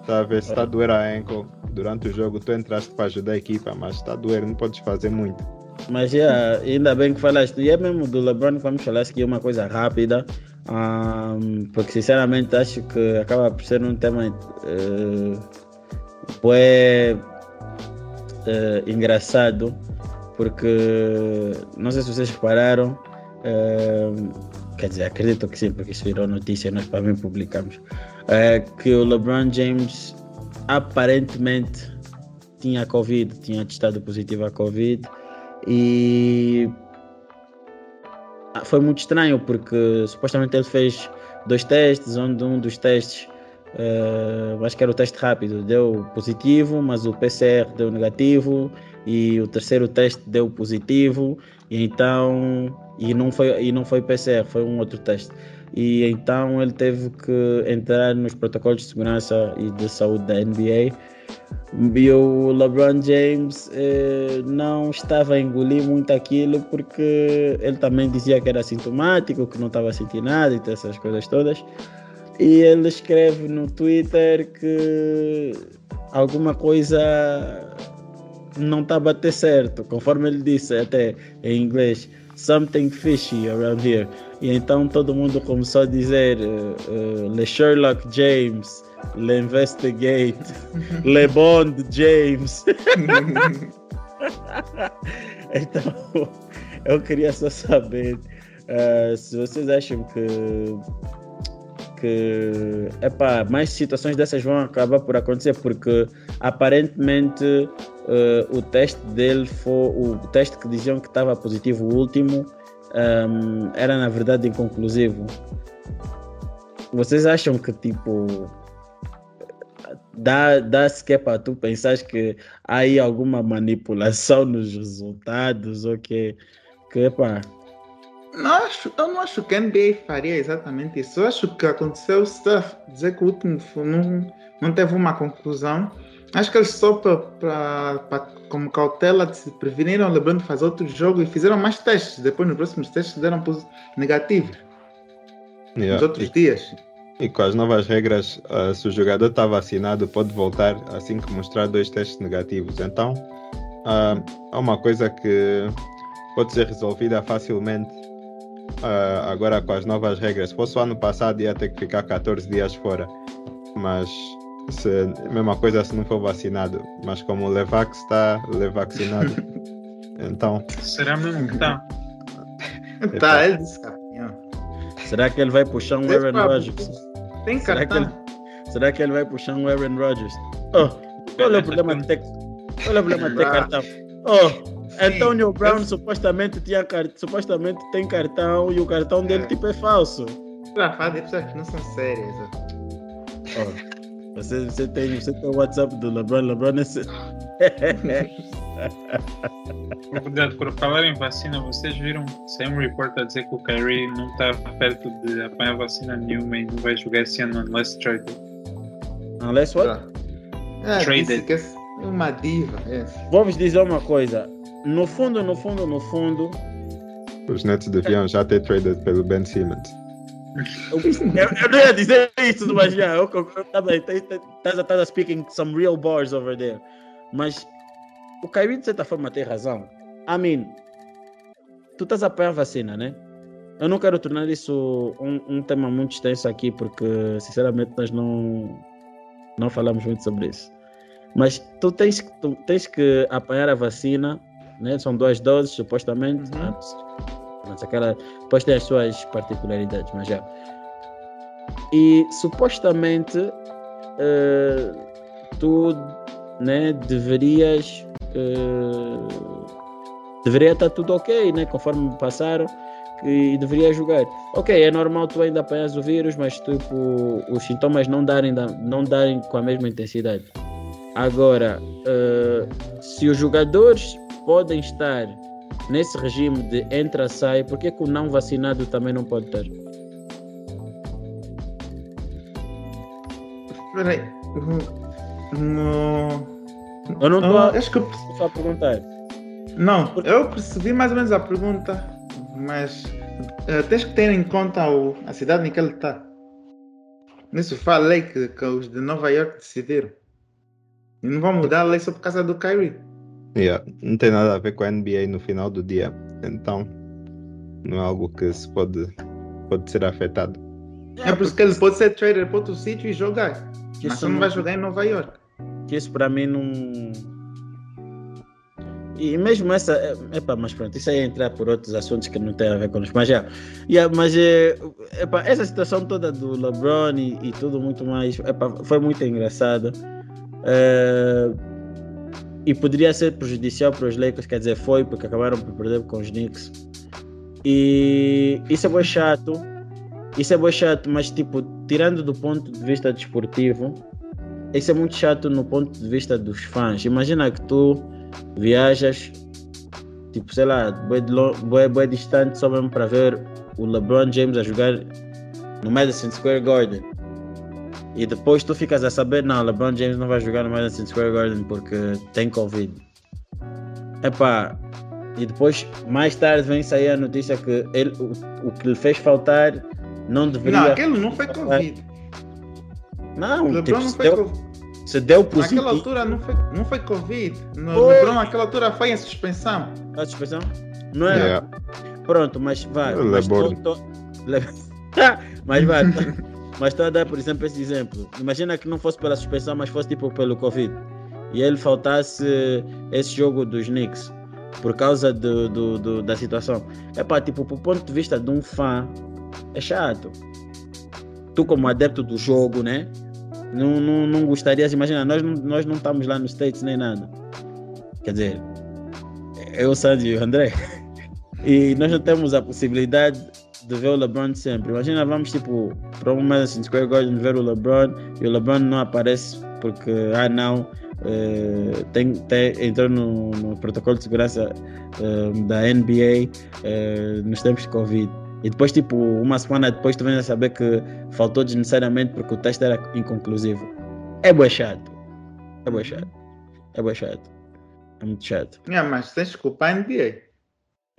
está a ver se está a doer a ankle durante o jogo. Tu entraste para ajudar a equipa, mas está doer, não podes fazer muito. Mas yeah, ainda bem que falaste. E é mesmo do LeBron que vamos falar aqui uma coisa rápida. ahm, porque sinceramente acho que acaba por ser um tema uh, eh, engraçado. Porque não sei se vocês repararam. ahm, quer dizer, acredito que sim, porque isso virou notícia, nós para mim publicamos. eh, que o LeBron James aparentemente tinha Covid, tinha testado positivo a Covid e ah, foi muito estranho porque supostamente ele fez dois testes, onde um dos testes, eh, acho que era o teste rápido, deu positivo, mas o PCR deu negativo e o terceiro teste deu positivo e então e não foi e não foi PCR, foi um outro teste. E então ele teve que entrar nos protocolos de segurança e de saúde da NBA e o LeBron James eh, não estava a engolir muito aquilo porque ele também dizia que era sintomático, que não estava a sentir nada e essas coisas todas. E ele escreve no Twitter que alguma coisa não está a bater certo, conforme ele disse até em inglês, something fishy around here. E então todo mundo começou a dizer eh, eh, Le Sherlock James, Le Investigate, *laughs* Le Bond James. *laughs* Então, eu queria só saber eh, se vocês acham que que epá, mais situações dessas vão acabar por acontecer porque aparentemente eh, o teste dele foi o teste que diziam que estava positivo o último ehm, era na verdade inconclusivo vocês acham que tipo dá, dá sequer para tu pensares que há aí alguma manipulação nos resultados ou que, que epá, Não acho, eu não acho que a NBA faria exatamente isso. Eu acho que aconteceu stuff, dizer que o último não, não teve uma conclusão. Acho que eles só para como cautela se preveniram o LeBron de fazer outro jogo e fizeram mais testes. Depois nos próximos testes deram negativos nos Yeah. outros E, dias. e com as novas regras, ah, se o jogador está vacinado, pode voltar assim que mostrar dois testes negativos. Então, ah, é uma coisa que pode ser resolvida facilmente ah, agora com as novas regras. Se fosse o ano passado, ia ter que ficar 14 dias fora. Mas se, é mesma coisa se não for vacinado. Mas como o Levax está vacinado, *laughs* então Será mesmo que está? Tá, ele disse campeão. será que ele vai puxar um Aaron Rodgers? Tem Será que, cartão. ele, será que ele vai puxar um Aaron Rodgers? Oh, qual é o problema de ter, qual é o problema de ter Ah. cartão? Oh, Antonio Brown eu- supostamente, tinha, supostamente tem cartão e o cartão dele É. tipo é falso. Falar de pessoas que não são sérias. ó. Oh, você, você, tem, você tem o WhatsApp do LeBron, LeBron é... Cuidado, por falar em vacina, vocês viram? Saiu um report a dizer que o Kyrie não está perto de apanhar vacina nenhuma e não vai jogar esse ano unless traded. Unless what? Ah, disse Traded. é uma diva. é. Vou-vos dizer uma coisa. No fundo, no fundo, no fundo, os Nets deviam já ter traded pelo Ben Simmons. Eu, não ia dizer isso, mas já, eu, eu, eu, tá estás tá, speaking some real bars over there. Mas o Kyrie, de certa forma, tem razão. I mean, tu estás a apanhar vacina, né? Eu não quero tornar isso um, um tema muito extenso aqui, porque, sinceramente, nós não, não falamos muito sobre isso. Mas tu tens, que- tu tens que apanhar a vacina, né? São duas doses, supostamente. Uhum. Antes, mas aquela, depois tem as suas particularidades, mas já. E supostamente eh, tu né, deverias. Uh, deveria estar tudo ok, né? Conforme passaram e deveria jogar. Ok, é normal tu ainda apanhas o vírus, mas tipo, os sintomas não darem, não darem com a mesma intensidade. Agora, uh, se os jogadores podem estar nesse regime de entra-sai, por que, que o não vacinado também não pode estar? Espera aí. No... Eu não estou Ah, acho que eu... só a perguntar. Não, eu percebi mais ou menos a pergunta, mas eh, tens que ter em conta o, a cidade em que ele está. Nisso falei que, que os de Nova York decidiram. E não vão mudar a lei só por causa do Kyrie. Yeah, Não tem nada a ver com a NBA no final do dia. Então, não é algo que se pode, pode ser afetado. É por isso que ele pode ser trader para outro sítio e jogar. Que Mas isso só não não- vai jogar em Nova York. que isso para mim não. E mesmo essa. é- Epa, mas pronto, isso aí é entrar por outros assuntos que não tem a ver com os. Mas já. Yeah, mas é, epa, essa situação toda do LeBron e, e tudo muito mais. Epa, foi muito engraçada. É, e poderia ser prejudicial para os Lakers, quer dizer, foi, porque acabaram por perder com os Knicks. E isso é bem chato. Isso é bem chato, mas tipo, tirando do ponto de vista desportivo, isso é muito chato no ponto de vista dos fãs. Imagina que tu viajas, tipo, sei lá, bem, bué distante só mesmo para ver o LeBron James a jogar no Madison Square Garden. E depois tu ficas a saber, não, LeBron James não vai jogar no Madison Square Garden porque tem Covid. Epá, e depois, mais tarde, vem sair a notícia que ele, o, o que lhe fez faltar não deveria. Não, aquele não foi Covid. Não, O tipo, LeBron não se foi deu, Covid. se deu positivo. Naquela altura não foi, não foi Covid. No Foi. LeBron naquela altura foi em suspensão. A suspensão? Não é? Yeah. Pronto, mas vai. Mas, LeBron. tô- tô- Le- *laughs* mas vai. Mas estou a dar, por exemplo, esse exemplo. Imagina que não fosse pela suspensão, mas fosse tipo pelo Covid. E ele faltasse esse jogo dos Knicks por causa do, do, do- da situação. É pá, tipo, do ponto de vista de um fã, é chato. Tu, como adepto do jogo, né? Não, não, não gostarias, imagina, nós não, nós não estamos lá nos States nem nada. Quer dizer, eu, Sandy e o André. *laughs* E nós não temos a possibilidade de ver o LeBron sempre. Imagina, vamos tipo para um Madison Square Garden ver o LeBron e o LeBron não aparece porque, ah, não, eh, tem, tem, entrou no, no protocolo de segurança eh, da NBA eh, nos tempos de Covid. E depois, tipo, uma semana depois, tu vens a saber que faltou desnecessariamente porque o teste era inconclusivo. É bem chato. É bem chato. É bem chato. É muito chato. Yeah, mas tens que culpar a NBA.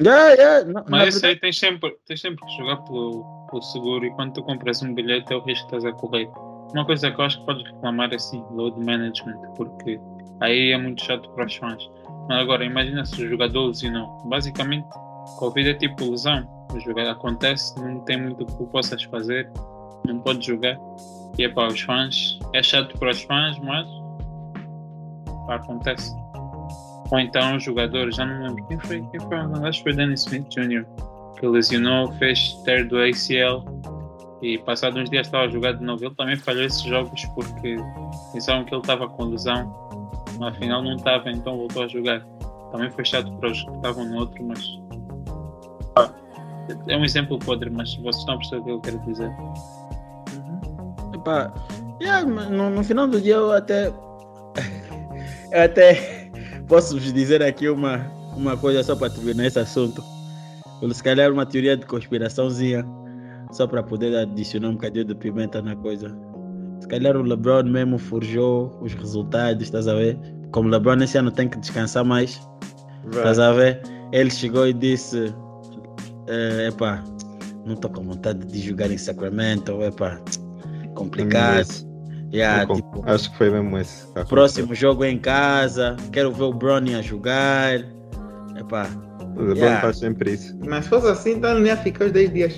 Yeah, yeah, não, Mas isso aí tens sempre, tens sempre que jogar pelo, pelo seguro e quando tu compras um bilhete é o risco que estás a correr. Uma coisa que eu acho que podes reclamar é assim, load management, porque aí é muito chato para os fãs. Mas agora imagina se o jogador lesionou. Basicamente, Covid é tipo lesão. O jogador acontece, não tem muito o que tu possas fazer, não pode jogar. E é para os fãs, é chato para os fãs, mas acontece. Ou então os jogadores, já não lembro quem foi, quem foi, acho que foi Danny Smith Jr. que lesionou, fez tear do ACL e passado uns dias estava a jogar de novo. Ele também falhou esses jogos porque pensavam que ele estava com lesão, mas afinal não estava, então voltou a jogar. Também foi chato para os que estavam no outro, mas é um exemplo podre, mas vocês estão a perceber o que eu quero dizer. Epá, yeah, no, no final do dia eu até. *laughs* eu até posso vos dizer aqui uma, uma coisa só para terminar esse assunto. Ou se calhar uma teoria de conspiraçãozinha, só para poder adicionar um bocadinho de pimenta na coisa. Se calhar o LeBron mesmo forjou os resultados, estás a ver? Como o LeBron esse ano tem que descansar mais, estás a ver? Ele chegou e disse: eh, Epá, não estou com vontade de jogar em Sacramento, epá, complicado. Yeah, com- tipo, Acho que foi mesmo esse. que próximo jogo é em casa, quero ver o Brownie a jogar. Epá. O LeBron Yeah. faz sempre isso. Mas se fosse assim, então ele não ia ficar os 10 dias.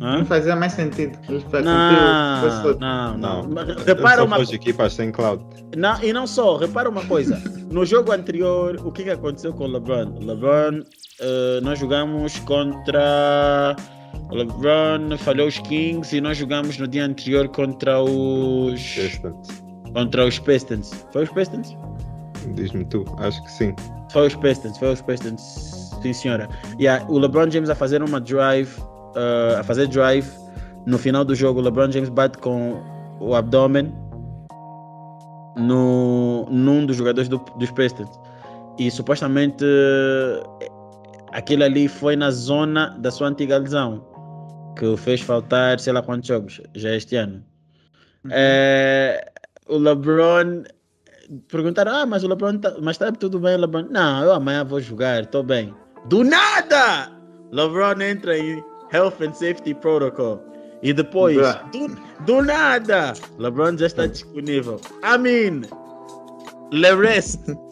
hã? Não fazia mais sentido. Não, não, não. Ele Repara uma faz equipas sem cloud. Não, e não só, repara uma coisa. No jogo anterior, o que, que aconteceu com o LeBron? O LeBron, eh, nós jogamos contra. O LeBron falhou os Kings e nós jogamos no dia anterior contra os. Pistons. contra os Pistons. Foi os Pistons? Diz-me tu, acho que sim. Foi os Pistons, foi os Pistons, sim senhora. Yeah, o LeBron James a fazer uma drive, uh, a fazer drive, no final do jogo o LeBron James bate com o abdômen no, num dos jogadores do, dos Pistons. E supostamente aquilo ali foi na zona da sua antiga lesão, que o fez faltar sei lá quantos jogos, já este ano. Uhum. É, o LeBron perguntaram: Ah, mas o LeBron tá, mas está tudo bem, LeBron? Não, eu amanhã vou jogar, estou bem. Do nada! LeBron entra em Health and Safety Protocol. E depois, do, do, nada, LeBron já está disponível. I mean, le rest. *laughs*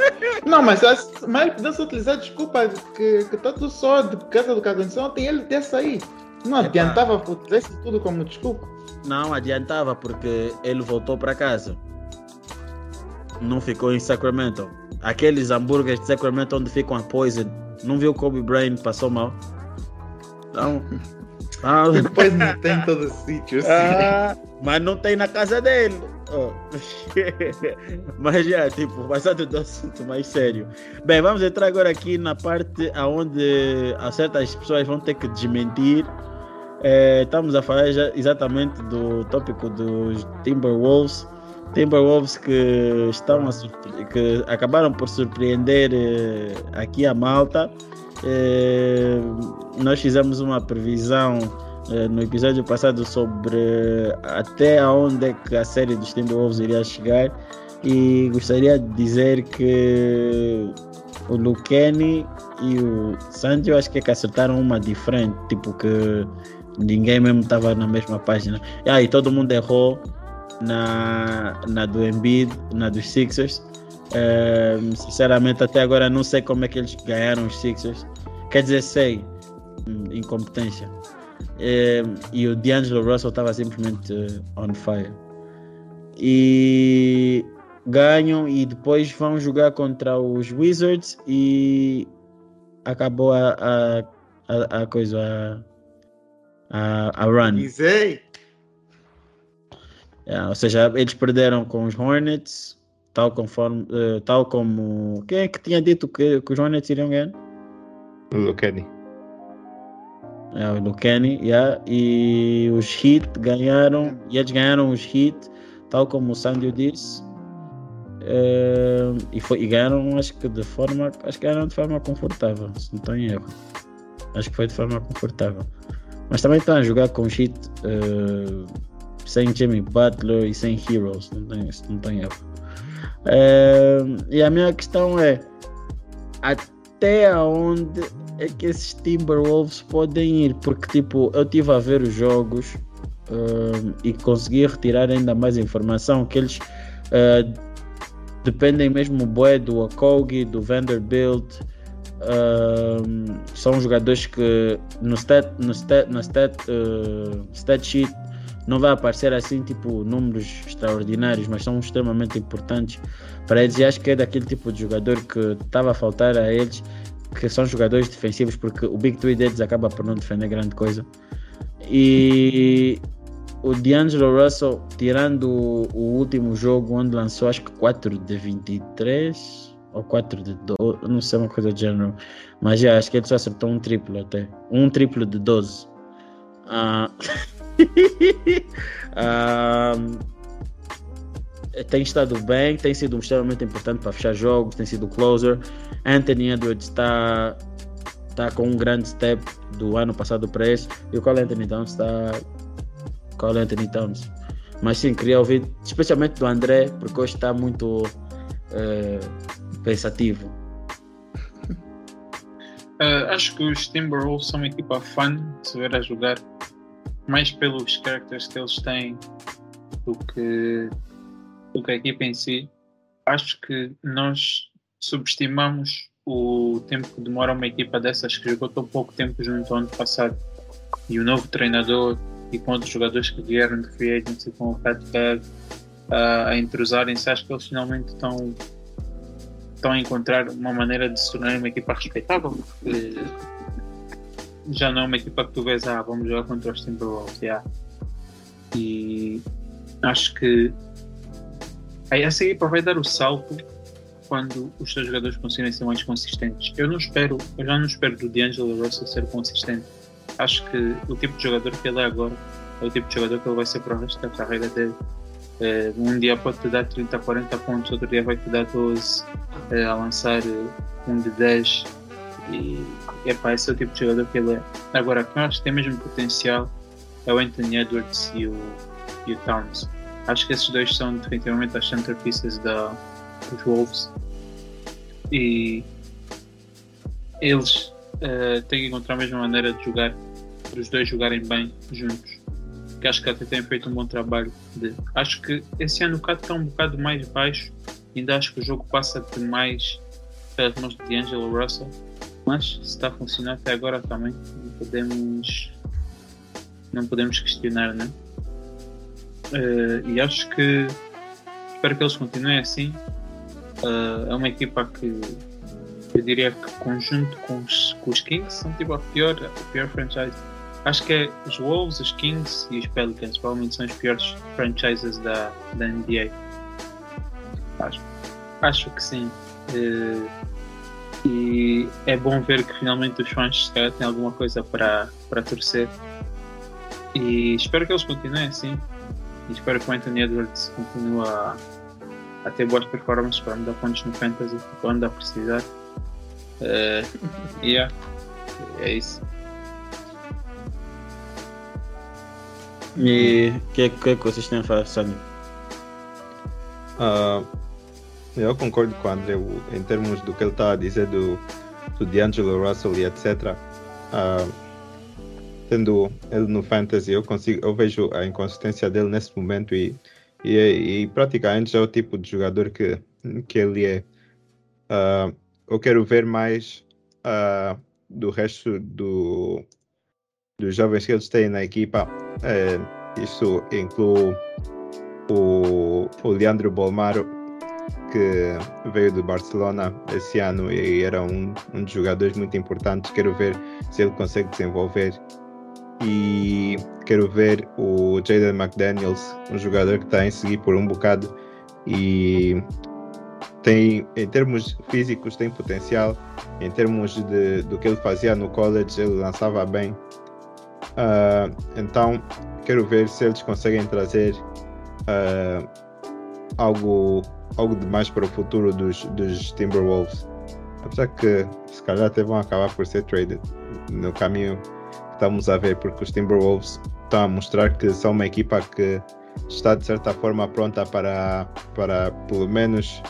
*laughs* Não, mas, mas podemos utilizar desculpa que, que tudo só de casa do que aconteceu ontem ele ter saído. Não adiantava utilizar isso tudo como desculpa. Não adiantava porque ele voltou para casa. Não ficou em Sacramento. Aqueles hambúrgueres de Sacramento onde ficam a poison. Não viu Kobe Bryant passou mal? Então. Ah, Depois não tem em todos os sítios. Ah, mas não tem na casa dele. Oh. *laughs* mas já, tipo, passando do assunto mais sério. Bem, vamos entrar agora aqui na parte onde certas pessoas vão ter que desmentir. É, estamos a falar já exatamente do tópico dos Timberwolves. Timberwolves que estão que acabaram por surpreender eh, aqui a Malta. Eh, nós fizemos uma previsão eh, no episódio passado sobre até onde é a série dos Timberwolves iria chegar e gostaria de dizer que o Lucani e o Sancho acho que, é que acertaram uma diferente, tipo que ninguém mesmo estava na mesma página. E aí todo mundo errou na, na do Embiid, na dos Sixers. Um, sinceramente, até agora não sei como é que eles ganharam os Sixers. Quer dizer, sei, hum, incompetência. Um, e o D'Angelo Russell estava simplesmente uh, on fire. E ganham e depois vão jogar contra os Wizards e acabou a, a, a, a coisa a, a, a run. Easy. Yeah, ou seja, eles perderam com os Hornets, tal conforme, uh, tal como quem é que tinha dito que, que os Hornets iriam ganhar? O Lucani. É, o Lucani, yeah. e os Heat ganharam, e eles ganharam os Heat, tal como o Sandio disse. Uh, e, foi, e ganharam, acho que de forma, acho que ganharam de forma confortável, se não estou em erro. Acho que foi de forma confortável. Mas também estão a jogar com os Heat uh, sem Jimmy Butler e sem Heroes, não tem, não tem erro. Uh, e a minha questão é até onde é que esses Timberwolves podem ir? Porque tipo, eu estive a ver os jogos uh, e consegui retirar ainda mais informação que eles uh, dependem mesmo bué do Akogi, do Vanderbilt. Uh, são jogadores que no stat, no stat, na stat, uh, stat sheet não vai aparecer assim tipo números extraordinários, mas são extremamente importantes para eles. E acho que é daquele tipo de jogador que estava a faltar a eles, que são jogadores defensivos, porque o Big Three deles acaba por não defender grande coisa. E o D'Angelo Russell, tirando o último jogo onde lançou acho que 4 de 23 ou 4 de 12, não sei uma coisa de género, mas já acho que ele só acertou um triplo até, um triplo de 12. Uh, *laughs* *laughs* tem estado bem, tem sido extremamente importante para fechar jogos, tem sido closer. Anthony Edwards está tá com um grande step do ano passado para esse. E o Cole Anthony Towns está. Cole Anthony Towns. Mas sim, queria ouvir, especialmente do André, porque hoje está muito uh, pensativo. Uh, *laughs* acho que os Timberwolves são uma equipa fun de se ver a jogar mais pelos characters que eles têm do que, do que a equipa em si. Acho que nós subestimamos o tempo que demora uma equipa dessas que jogou tão pouco tempo junto ao ano passado e o novo treinador e com outros jogadores que vieram de free agency com o Pat Bev uh, a entrosarem-se, acho que eles finalmente estão, estão a encontrar uma maneira de se tornar uma equipa respeitável. Já não é uma equipa que tu vês, ah, vamos jogar contra os Timberwolves, yeah. E acho que aí essa equipa vai dar o salto quando os seus jogadores conseguirem ser mais consistentes. Eu não espero, eu já não espero do D'Angelo Russell ser consistente. Acho que o tipo de jogador que ele é agora é o tipo de jogador que ele vai ser para o resto da carreira dele. É, um dia pode te dar 30, 40 pontos, outro dia vai te dar 12 é, a lançar é, um de 10 e epá, esse é o tipo de jogador que ele é. Agora, quem acho que tem mesmo potencial é o Anthony Edwards e o, e o Towns. Acho que esses dois são definitivamente as centerpieces da, dos Wolves e eles uh, têm que encontrar a mesma maneira de jogar, os dois jogarem bem juntos. Que acho que até têm feito um bom trabalho. De, acho que esse ano o CAT está um bocado mais baixo, ainda acho que o jogo passa demais pelas mãos de D'Angelo Russell, mas se está a funcionar até agora também, não podemos, não podemos questionar, né? Uh, e acho que espero que eles continuem assim Uh, é uma equipa que eu diria que conjunto com os, com os Kings são tipo a pior, a pior franchise. Acho que é os Wolves, os Kings e os Pelicans provavelmente são os piores franchises da, da NBA. Acho, acho que sim. Uh, e é bom ver que finalmente os fãs têm alguma coisa para, para torcer. E espero que eles continuem assim. E espero que o Anthony Edwards continue a a ter boas performances para me dar pontos no Fantasy quando a precisar. Uh, yeah, é isso. E o que, que, que vocês têm a falar? Uh, eu concordo com o André em termos do que ele está a dizer do, do D'Angelo Russell e etc. Uh, ah, tendo ele no Fantasy, eu, consigo, eu vejo a inconsistência dele nesse momento e e, e praticamente é o tipo de jogador que, que ele é. Uh, eu quero ver mais uh, do resto do, dos jovens que eles têm na equipa. Uh, isso inclui o, o Leandro Bolmaro, que veio do Barcelona esse ano e era um, um dos jogadores muito importantes. Quero ver se ele consegue desenvolver e quero ver o Jaden McDaniels, um jogador que está em seguir por um bocado e tem, em termos físicos, tem potencial, em termos de, do que ele fazia no college, ele lançava bem. Uh, então, quero ver se eles conseguem trazer uh, algo, algo de mais para o futuro dos, dos Timberwolves. Apesar que, se calhar, até vão acabar por ser traded no caminho estamos a ver, porque os Timberwolves estão a mostrar que são uma equipa que está de certa forma pronta para, para pelo menos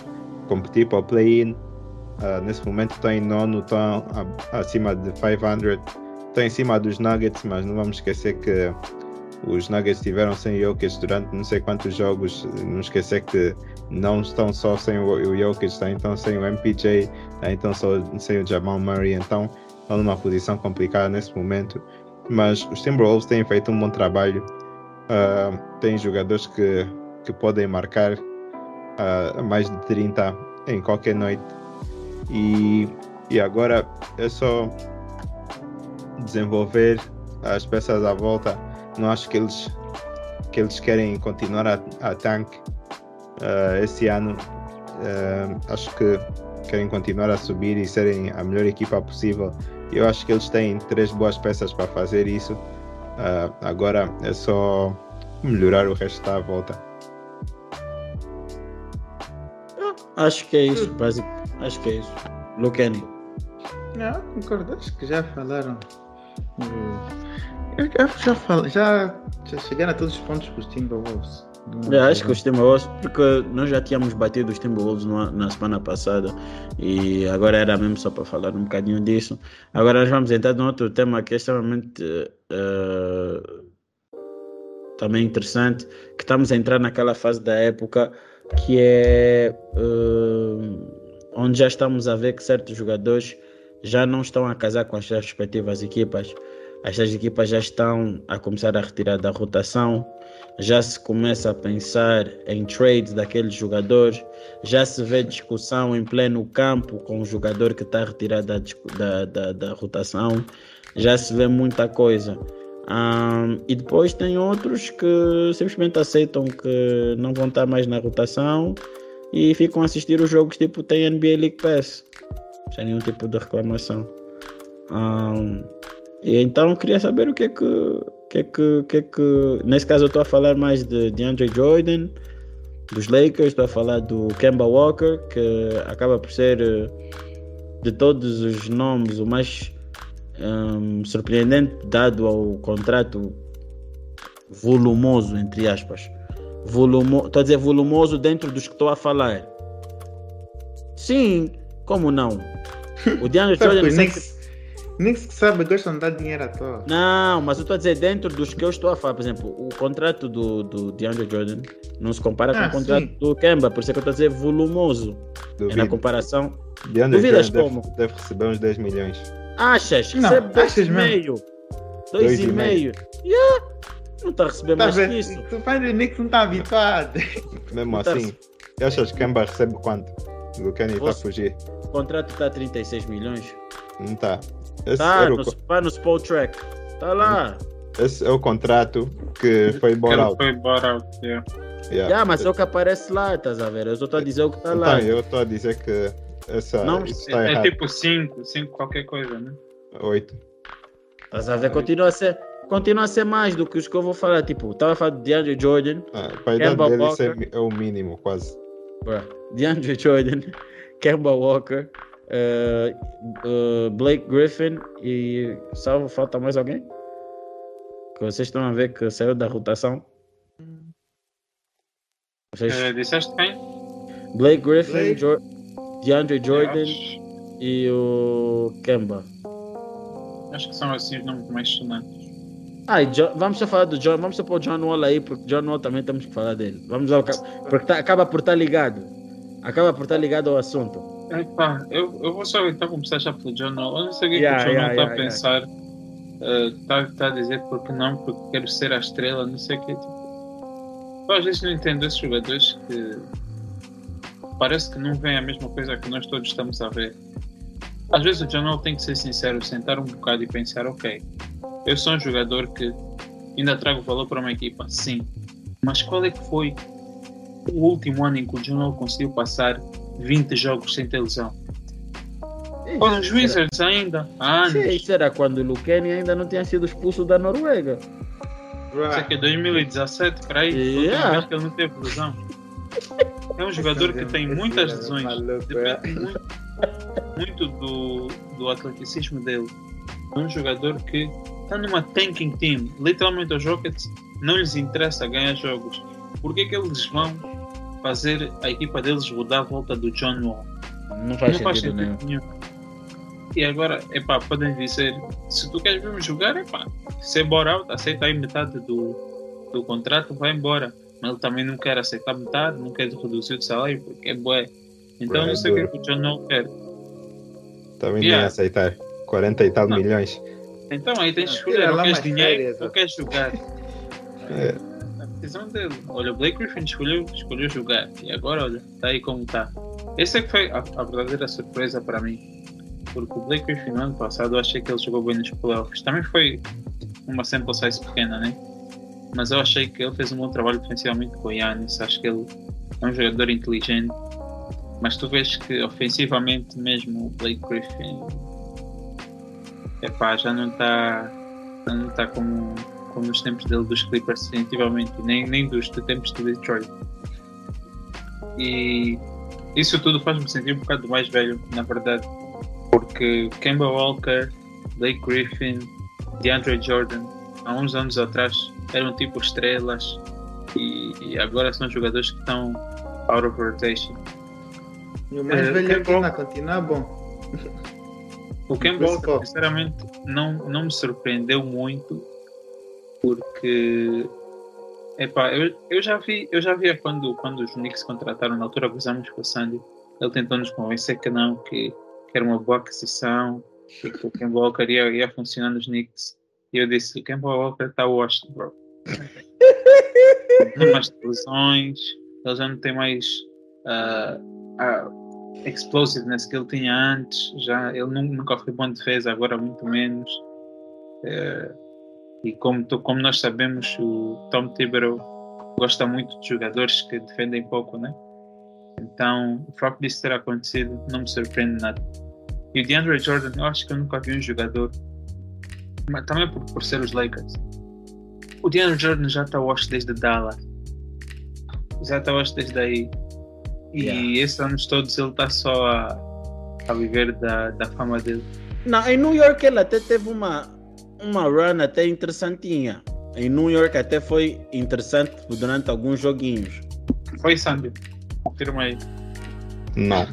competir para o play-in. Uh, nesse momento estão em nono, estão acima de 500, estão em cima dos Nuggets, mas não vamos esquecer que os Nuggets estiveram sem Jokic durante não sei quantos jogos. Não esquecer que não estão só sem o Jokic, estão então sem o MPJ, estão então só sem o Jamal Murray. Então estão numa posição complicada nesse momento, mas os Timberwolves têm feito um bom trabalho. Uh, têm jogadores que, que podem marcar uh, mais de 30 em qualquer noite. E, e agora é só desenvolver as peças à volta. Não acho que eles, que eles querem continuar a, a tank uh, esse ano. acho que querem continuar a subir e serem a melhor equipa possível eu acho que eles têm três boas peças para fazer isso. Uh, agora é só melhorar o resto da volta. Acho que é isso, básico. Acho que é isso. Lucani. Não, concordo. Acho que já falaram. Eu já, já, já, já chegaram a todos os pontos com os Timberwolves. É, acho que os Timberwolves, porque nós já tínhamos batido os Timberwolves na, na semana passada e agora era mesmo só para falar um bocadinho disso. Agora nós vamos entrar num outro tema que é extremamente uh, também interessante, que estamos a entrar naquela fase da época que é uh, onde já estamos a ver que certos jogadores já não estão a casar com as suas respectivas equipas. Estas equipas já estão a começar a retirar da rotação já se começa a pensar em trades daqueles jogadores, já se vê discussão em pleno campo com o jogador que está retirado da, da, da, da rotação, já se vê muita coisa. Um, e depois tem outros que simplesmente aceitam que não vão estar mais na rotação e ficam a assistir os jogos tipo tem NBA League Pass sem nenhum tipo de reclamação. Um, e então queria saber o que é que, que, é que, que, é que. Nesse caso eu estou a falar mais de, de Andre Jordan, dos Lakers, estou a falar do Kemba Walker, que acaba por ser de todos os nomes o mais um, surpreendente dado ao contrato volumoso, entre aspas. Volumo, estou a dizer volumoso dentro dos que estou a falar. Sim, como não? O DeAndre Jordan. nem, nem se sabe, gostam de dar dinheiro à toa. Não, mas eu estou a dizer dentro dos que eu estou a falar. Por exemplo, o contrato do, do DeAndre Jordan não se compara ah, com o contrato sim. do Kemba, por isso é que eu estou a dizer volumoso. Duvido. É na comparação. DeAndre Duvidas Jordan como? Deve, deve receber uns 10 milhões. Achas? Não, Recebe 2,5. 2,5. Yeah. Não está a receber tá mais que isso. Tu faz o Nick não está habituado. Mesmo tá assim, tá achas que Kemba recebe quanto? O Kenny está a fugir. O contrato está a 36 milhões. Não está. Tá, no, vai no Spot Track. Está lá. Esse é o contrato que foi bought. Foi bought yeah. Yeah. yeah mas é o que aparece lá, estás a ver? Eu só estou a dizer o que está então, lá. Eu estou a dizer que essa, não, isso tá é, é tipo 5, 5 qualquer coisa, né? 8. Estás a ver? Continua a ser continua a ser mais do que os que eu vou falar. Tipo, estava a falar de DeAndre Jordan. Ah, para a idade dele isso é, é, o mínimo, quase. Bruh. DeAndre Jordan, Kemba Walker, uh, uh, Blake Griffin e salvo, falta mais alguém? Que vocês estão a ver que saiu da rotação. Vocês... Uh, disseste quem? Blake Griffin, Blake. Jo DeAndre Jordan e o Kemba. Acho que são assim os nomes mais sonantes. Ah, John, vamos só falar do John, vamos só pôr o John Wall aí, porque John Wall também temos que falar dele. Vamos ao, porque tá, acaba por estar tá ligado. Acaba por estar tá ligado ao assunto. Epá, eu, eu vou só então começar já pelo John Wall. Eu não sei o que, yeah, que o John Wall está yeah, a pensar. Está uh, tá a dizer porque não, porque quero ser a estrela, não sei o que. Tipo, eu às vezes não entendo esses jogadores que parece que não vem a mesma coisa que nós todos estamos a ver. Às vezes o John Wall tem que ser sincero, sentar um bocado e pensar, ok, eu sou um jogador que ainda trago valor para uma equipa, sim. Mas qual é que foi o último ano em que o John conseguiu passar 20 jogos sem ter lesão? Foram os Wizards ainda, há anos. Isso era quando o Lucani ainda não tinha sido expulso da Noruega. Isso aqui é 2017, para aí, yeah. que ele não teve lesão. É um jogador que tem muitas lesões, depende muito, muito do, do atleticismo dele. É um jogador que está numa tanking team. Literalmente os Rockets não lhes interessa ganhar jogos. Por que, que eles vão fazer a equipa deles rodar a volta do John Wall? Não faz, não faz sentido, nenhum. nenhum. E agora, epá, podem dizer, se tu queres vir jogar, epá, se é bora out, aceita aí metade do, do contrato, vai embora. Mas ele também não quer aceitar metade, não quer reduzir o salário, porque é bué. Então não sei o que, é o John Wall quer. Também yeah. nem aceitar 40 e tal não. milhões. Então aí tens que escolher, ou queres dinheiro férias, ou queres jogar. É. Decisão dele. Olha, o Blake Griffin escolheu, escolheu jogar. E agora, olha, está aí como está. Essa é que foi a, a, verdadeira surpresa para mim. Porque o Blake Griffin no ano passado eu achei que ele jogou bem nos playoffs. Também foi uma sample size pequena, né? Mas eu achei que ele fez um bom trabalho defensivamente com o Yannis. Acho que ele é um jogador inteligente. Mas tu vês que ofensivamente mesmo o Blake Griffin epá, já não está não está como, como nos tempos dele dos Clippers definitivamente, nem, nem dos tempos de Detroit. E isso tudo faz-me sentir um bocado mais velho, na verdade, porque Kemba Walker, Blake Griffin, DeAndre Jordan, há uns anos atrás eram tipo estrelas e, e agora são jogadores que estão out of rotation. E o mais uh, velho aqui na continua bom. O Walker, sinceramente, não, não me surpreendeu muito, porque epá, eu, eu já vi, eu já vi quando, quando os Knicks contrataram, na altura gozamos com o Sandy, ele tentou nos convencer que não, que, que era uma boa aquisição, que, o Ken Walker ia, ia funcionar nos Knicks. E eu disse, o Ken Walker está washed, bro. não tem mais televisões, ele já não tem mais uh, uh, explosiveness que ele tinha antes, já ele nunca foi bom de defesa, agora muito menos. É, E como, como nós sabemos, o Tom Thibodeau gosta muito de jogadores que defendem pouco, né? Então, o facto disso ter acontecido não me surpreende nada. E o DeAndre Jordan, eu acho que eu nunca vi um jogador, mas também por, por ser os Lakers. O DeAndre Jordan já está wash desde Dallas. Já está wash desde aí. E Yeah. esses anos todos ele está só a, a viver da, da fama dele. Não, em New York ele até teve uma, uma run até interessantinha. Em New York até foi interessante durante alguns joguinhos. Foi Sandy. Confirma aí. Não.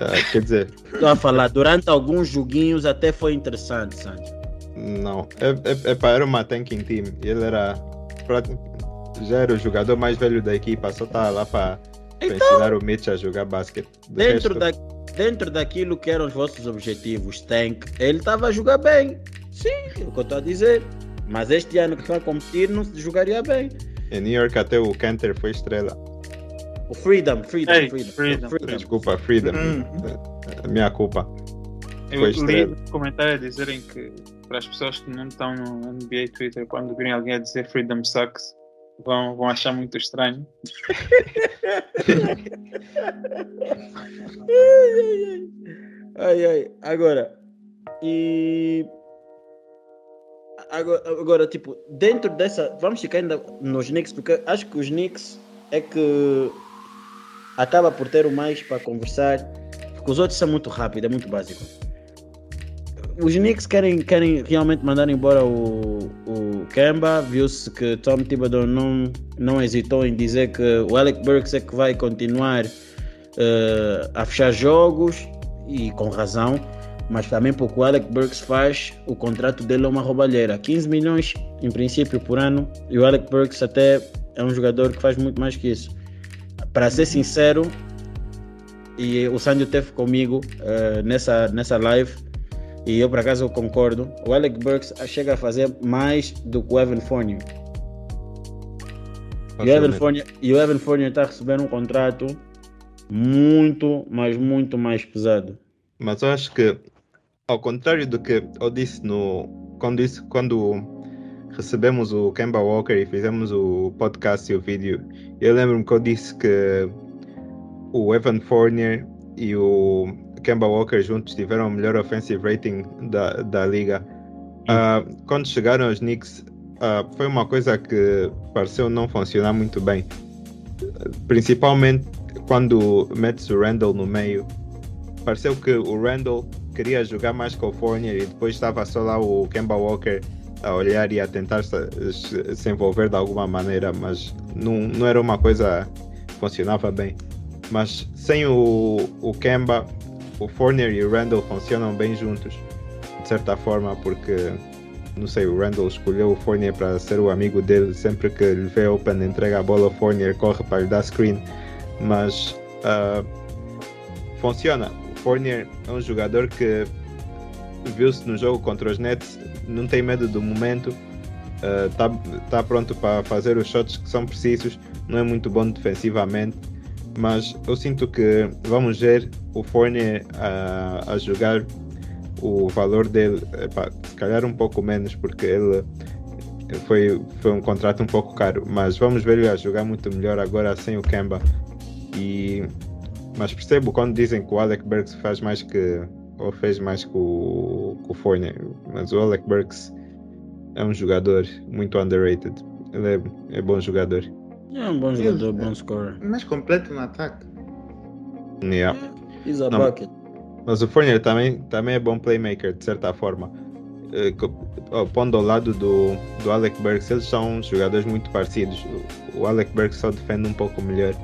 Ah, quer dizer, Estou a falar, durante alguns joguinhos até foi interessante, Sandy. não. É, é, é, pá, era uma tanking team. Ele era. Já era o jogador mais velho da equipa, só estava lá para Então, ensinar o Mitch a jogar basquete. De dentro, resto, da, dentro daquilo que eram os vossos objetivos, Tank, ele estava a jogar bem. Sim, é o que eu estou a dizer. Mas este ano que a competir não se jogaria bem. Em New York até o Canter foi estrela. O Freedom, Freedom, Ei, Freedom. Freedom. Desculpa, Freedom. Hum. É minha culpa. Eu Foi li estrela. um comentário a dizerem que para as pessoas que não estão no NBA Twitter, quando virem alguém a dizer Freedom Sucks, vão, vão achar muito estranho. *laughs* Ai, ai. Agora, e. Agora, agora, tipo, dentro dessa. Vamos ficar ainda nos Knicks, porque acho que os Knicks é que acaba por ter o mais para conversar, porque os outros são muito rápidos, é muito básico. Os Knicks querem, querem realmente mandar embora o, o Kemba, viu-se que Tom Thibodeau não, não hesitou em dizer que o Alec Burks é que vai continuar eh, a fechar jogos e com razão, mas também porque o Alec Burks faz, o contrato dele é uma roubalheira. 15 milhões em princípio por ano e o Alec Burks até é um jogador que faz muito mais que isso. Para ser sincero, e o Sandio teve comigo eh, nessa, nessa live e eu por acaso concordo, o Alec Burks chega a fazer mais do que o Evan Fournier. E o Evan. Fournier, e o Evan Fournier está recebendo um contrato muito, mas muito mais pesado. Mas eu acho que, ao contrário do que eu disse no. Quando, disse, quando recebemos o Kemba Walker e fizemos o podcast e o vídeo, eu lembro-me que eu disse que o Evan Fournier e o Kemba Walker juntos tiveram o melhor offensive rating da, da liga. Ah, quando chegaram aos Knicks, ah, foi uma coisa que pareceu não funcionar muito bem. Principalmente quando metes o Randall no meio pareceu que o Randall queria jogar mais com o Fournier e depois estava só lá o Kemba Walker a olhar e a tentar se, envolver de alguma maneira, mas não, não era uma coisa que funcionava bem. Mas sem o, o Kemba, o Fournier e o Randall funcionam bem juntos, de certa forma, porque não sei, o Randall escolheu o Fournier para ser o amigo dele, sempre que ele vê open, entrega a bola ao Fournier, corre para lhe dar screen, mas ah, funciona. Fournier é um jogador que viu-se no jogo contra os Nets, não tem medo do momento, está tá pronto para fazer os shots que são precisos, não é muito bom defensivamente, mas eu sinto que vamos ver o Fournier a, a jogar o valor dele, se calhar um pouco menos, porque ele foi, foi um contrato um pouco caro, mas vamos ver ele a jogar muito melhor agora sem o Kemba. E, mas percebo quando dizem que o Alec Burks faz mais que ou fez mais que o, que o Fournier, mas o Alec Burks é um jogador muito underrated. Ele é, é bom jogador. É um bom jogador, bom scorer. Mais completo no ataque. Yeah. He's a Não. bucket. Mas o Fournier também, também é bom playmaker, de certa forma. Ó, Pondo ao lado do, do Alec Burks, eles são jogadores muito parecidos. O, o Alec Burks só defende um pouco melhor.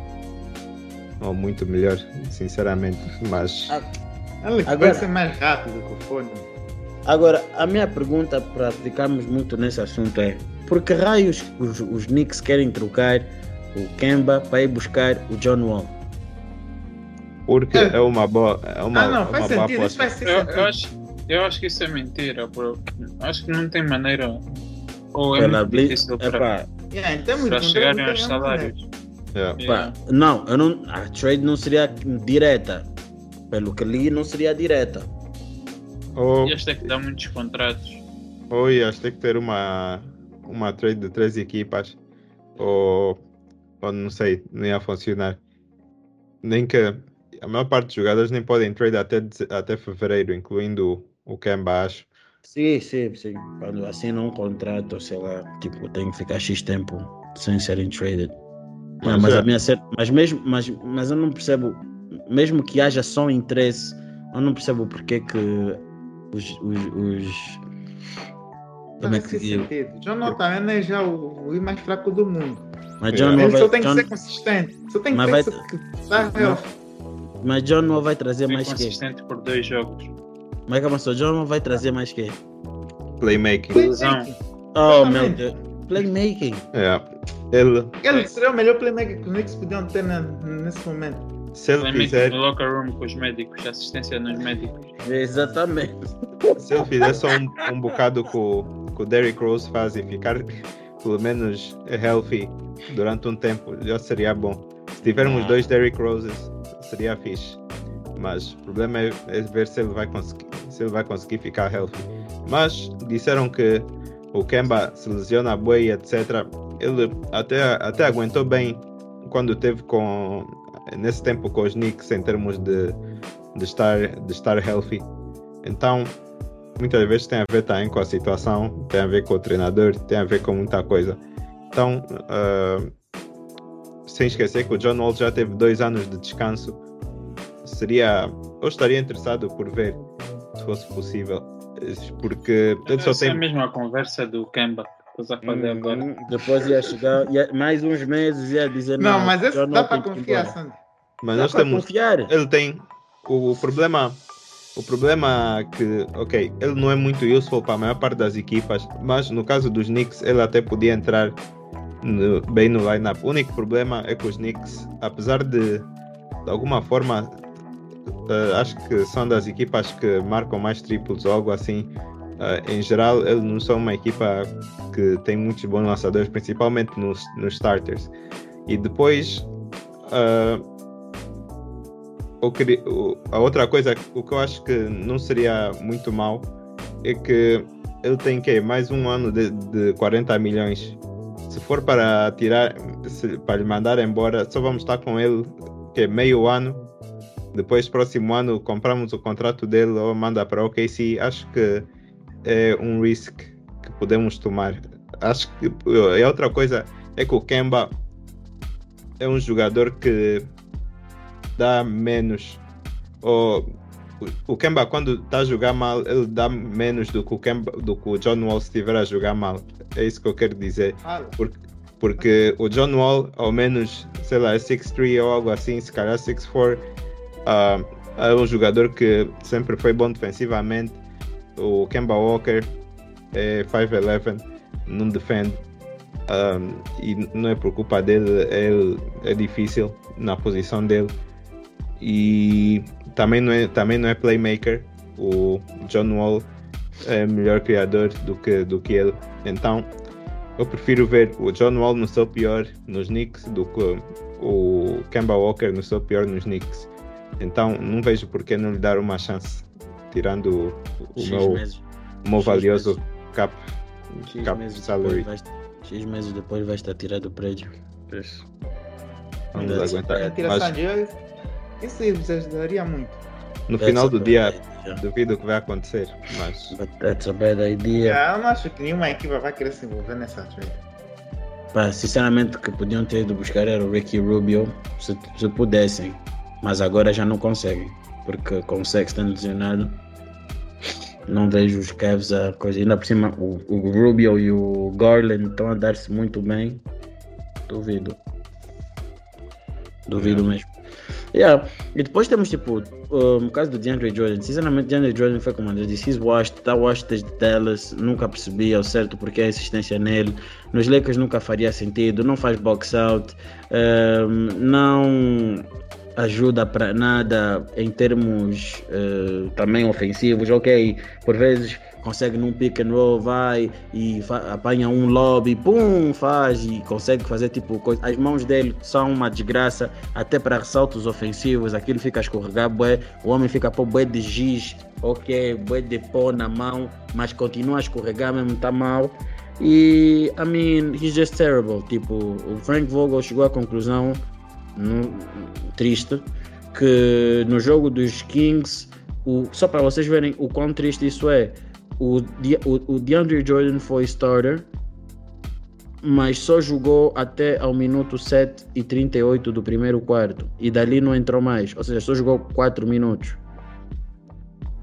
Ou muito melhor, sinceramente. Mas Ah, Ele Agora- ser mais rápido que o fone. Agora, a minha pergunta para ficarmos muito nesse assunto é: por que raios os, os Knicks querem trocar o Kemba para ir buscar o John Wall? porque É. é uma boa, é uma, ah, não, uma faz boa sentido. Isso aposta. faz ser Eu, sentido. eu acho, eu acho que isso é mentira, bro. Acho que não tem maneira. Ou é Pela muito difícil é para, Yeah, para de chegarem aos salários. Yeah. Yeah. pá, não, eu não, a trade não seria direta. Pelo que li, não seria direta. Ou, este é que dá muitos contratos. ou ias ter que ter uma, uma trade de três equipas, ou, ou não sei, não ia funcionar. Nem que a maior parte dos jogadores nem podem trade até, até fevereiro, incluindo o Kemba, acho. Sim, sim, sim. Quando assinam um contrato, sei lá, tipo, tem que ficar X tempo sem serem traded. Mas, Mas é. a minha cer- mas mesmo, mas, mas eu não percebo, mesmo que haja só interesse, eu não percebo porque que os, os, os como é que sentido. John Wall também não é já o, o mais fraco do mundo. Mas John É. não Ele vai, só tem que John, ser consistente. Só tem que Mas vai- que mas John não vai trazer Foi mais que. consistente por dois jogos. Mas calma só, John não vai trazer mais que. Playmaking. Lesão. Oh meu. Deus. Playmaking. É. Ele, Ele seria o melhor playmaker que os Knicks podiam ter na- nesse momento. se ele fizer, no locker room com os médicos, assistência nos médicos. Exatamente. se ele fizer só um, um bocado com, com o Derrick Rose faz e ficar pelo menos healthy durante um tempo, já seria bom. Se tivermos Ah. dois Derrick Roses, seria fixe. Mas o problema é, é ver se ele vai conseguir, se ele vai conseguir ficar healthy. Mas disseram que o Kemba se lesiona bué e etc. Ele até, até aguentou bem quando teve com nesse tempo com os Knicks em termos de, de estar de estar healthy. Então muitas vezes tem a ver também com a situação, tem a ver com o treinador, tem a ver com muita coisa. Então, ah, sem esquecer que o John Wall já teve dois anos de descanso, seria. Eu estaria interessado por ver se fosse possível, porque ele só Essa é a tem. mesma conversa do Kemba estás a fazer agora. Hum, Depois ia chegar, ia- mais uns meses ia dizer Não, não. mas esse dá para confiar. Sandy. Mas Dá nós temos. confiar. Ele tem. O, o problema. O problema que, ok, ele não é muito useful para a maior parte das equipas, mas no caso dos Knicks, ele até podia entrar no- bem no lineup. O único problema é que os Knicks, apesar de, de alguma forma, eh, acho que são das equipas que marcam mais triplos ou algo assim, eh, em geral, eles não são uma equipa que tem muitos bons lançadores, principalmente nos, nos starters. E depois, o- a outra coisa, o que eu acho que não seria muito mal é que ele tem que mais um ano de, de 40 milhões. Se for para tirar, se- para lhe mandar embora, só vamos estar com ele que meio ano. Depois, próximo ano, compramos o contrato dele ou manda para o OKC. Acho que é um risk que podemos tomar. Acho que e outra coisa é que o Kemba é um jogador que dá menos. Ou, o- Kemba, quando está a jogar mal, ele dá menos do que o, Kemba, do que o John Wall se estiver a jogar mal. É isso que eu quero dizer. Fala. Porque o John Wall, ao menos, sei lá, é 6'3 ou algo assim, se calhar 6'4. ah, é um jogador que sempre foi bom defensivamente. O Kemba Walker é 5'11, não defende. Um, e não é por culpa dele, é, é difícil na posição dele. E também não é, também não é playmaker. O John Wall é melhor criador do que, do que ele. Então eu prefiro ver o John Wall no seu pior nos Knicks do que o Kemba Walker no seu pior nos Knicks. Então não vejo por que não lhe dar uma chance, tirando o, X meu, meses. o meu valioso meses. cap, X cap meses salary. X meses depois vai estar tirado do prédio. Isso. Vamos aguentar. Tira Mas Isso aí vos ajudaria muito. no That's final do dia, idea. duvido que vai acontecer. Mas But that's a bad idea. Yeah, eu não acho que nenhuma equipa vai querer se envolver nessa trade. Pá, sinceramente, o que podiam ter ido buscar era o Ricky Rubio, se, se pudessem. Mas agora já não conseguem. Porque com o Sexton lesionado, não vejo os Cavs a coisa. Ainda por cima, o, o Rubio e o Garland estão a dar-se muito bem. Duvido. Duvido mesmo. Yeah. E depois temos tipo, um, o caso do DeAndre Jordan. Sinceramente, DeAndre Jordan foi eu disse, he's washed, está washed desde Dallas. Nunca percebi ao certo porque a insistência nele. Nos Lakers nunca faria sentido, não faz box out, um, não ajuda para nada em termos uh, também ofensivos. Ok, por vezes consegue num pick and roll, vai e apanha um lobby, pum, faz e consegue fazer tipo coisa. As mãos dele são uma desgraça, até para ressaltos ofensivos, aquilo fica a escorregar, bué, o homem fica pôr bué de giz, ok, bué de pó na mão, mas continua a escorregar mesmo, tá mal. E, I mean, he's just terrible. Tipo, o Frank Vogel chegou à conclusão, triste, que no jogo dos Kings, o, só para vocês verem o quão triste isso é, o, o, o DeAndre Jordan foi starter, mas só jogou até ao minuto 7 e 38 do primeiro quarto. E dali não entrou mais, ou seja, só jogou 4 minutos.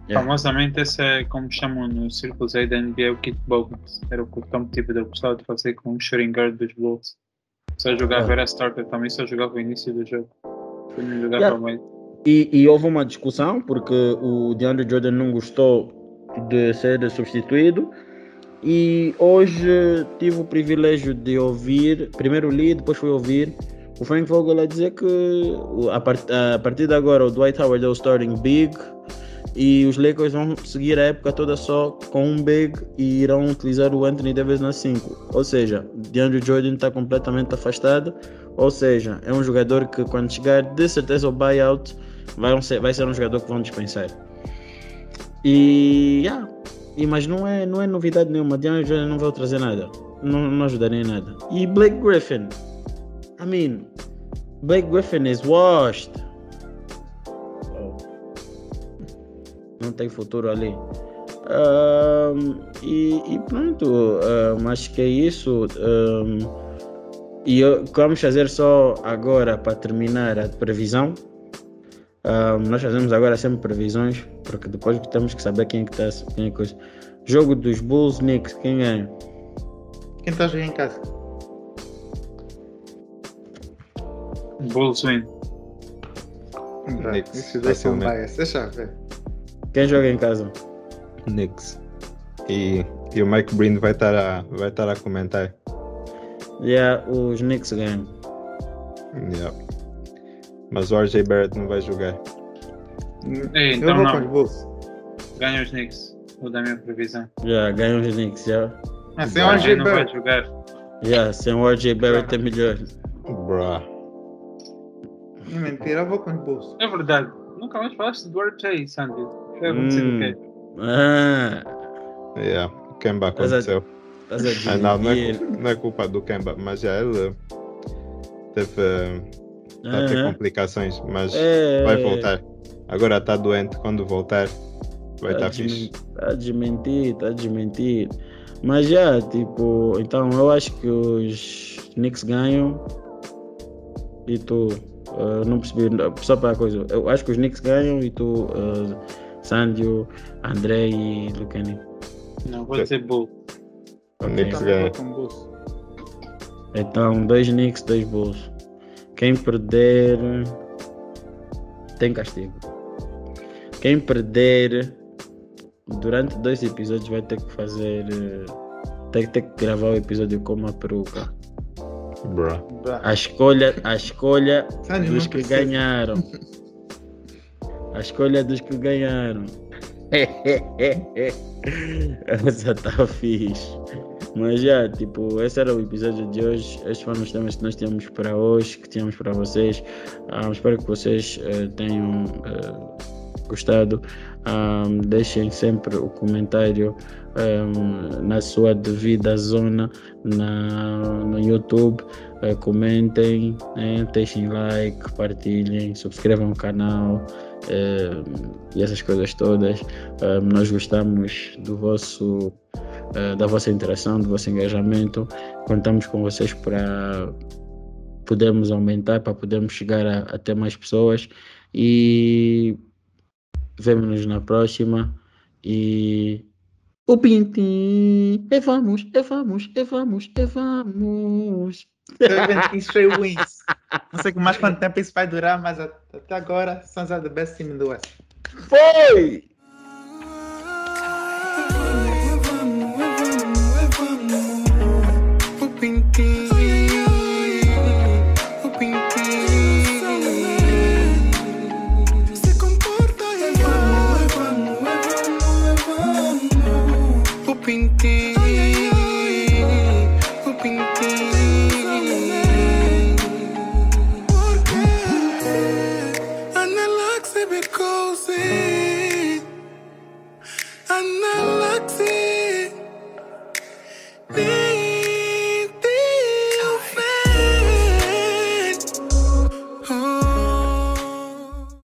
Yeah. Famosamente, esse é como chamam no círculos aí da NBA o Bogans. Era o que tipo de gostava de fazer com o shooting guard dos Bulls. Só jogava, era starter também, só jogava o início do jogo. Não jogava yeah. E, e, houve uma discussão porque o DeAndre Jordan não gostou de ser substituído. E hoje tive o privilégio de ouvir, primeiro li, depois fui ouvir o Frank Vogel a dizer que a, part, a partir de agora o Dwight Howard é o starting big e os Lakers vão seguir a época toda só com um big e irão utilizar o Anthony Davis na 5. Ou seja, DeAndre Jordan está completamente afastado. Ou seja, é um jogador que quando chegar de certeza ao buyout vai ser, vai ser um jogador que vão dispensar. E, yeah, e mas não é, não é novidade nenhuma. DeAndre Jordan não vai trazer nada. Não, não ajudaria em nada. E Blake Griffin. I mean, Blake Griffin is washed. Não tem futuro ali. Um, e, e, pronto, um, acho que é isso. Um, e eu, vamos fazer só agora para terminar a previsão. nós fazemos agora sempre previsões, porque depois temos que saber quem é que está. Quem é coisa. Jogo dos Bulls, Knicks, quem ganha? Quem está jogando em casa? Bulls win. Knicks. Isso vai ser um bias. Deixa ver. Quem joga em casa? Knicks. E, e o Mike Breen vai estar a, vai estar a comentar. Yeah, os Knicks ganham. Yeah. Mas o RJ Barrett não vai jogar. Ei, então Eu vou não. com os Bulls. Ganha os Knicks. Vou dar minha previsão. Yeah, ganha os Knicks, yeah. Ah, sem o RJ não vai jogar. Yeah, sem o RJ Barrett é melhor. Bruh. Mentira, eu vou com os Bulls. É verdade. Nunca mais falaste do RJ, Sandy. Quê? Ah. Yeah, o Kemba aconteceu. Estás a, ah, não, não é, não é culpa do Kemba, mas já ele teve a ter complicações, mas é, vai voltar. Agora está doente, quando voltar vai estar tá, tá fixe. Está a desmentir, está a desmentir. Mas já, tipo, então eu acho que os Knicks ganham e tu uh, não percebi, só para a coisa, eu acho que os Knicks ganham e tu uh, Sandio, André e Lucani. Não, vou dizer Bull. Okay. Knicks ganha. Então, dois Knicks, dois Bulls. Quem perder tem castigo. Quem perder durante dois episódios vai ter que fazer. Tem que ter que gravar o episódio com uma peruca. Bruh. A escolha, a escolha dos que ganharam. *laughs* A escolha dos que ganharam. *laughs* Essa tá fixe. Mas já, tipo, esse era o episódio de hoje. Estes foram os temas que nós tínhamos para hoje, que tínhamos para vocês. Um, espero que vocês uh, tenham uh, gostado. Um, deixem sempre o comentário um, na sua devida zona na, no YouTube. Uh, comentem, né? deixem like, partilhem, subscrevam o canal. E essas coisas todas. Nós gostamos do vosso, uh, da vossa interação, do vosso engajamento. Contamos com vocês para podermos aumentar, para podermos chegar a, até mais pessoas. E vemo-nos na próxima. E o Pintim, e vamos, e vamos, e vamos, e vamos. Straight wins. Não sei mais quanto tempo isso vai durar, mas até agora, Suns are the best team in the West. Foi! pintinho.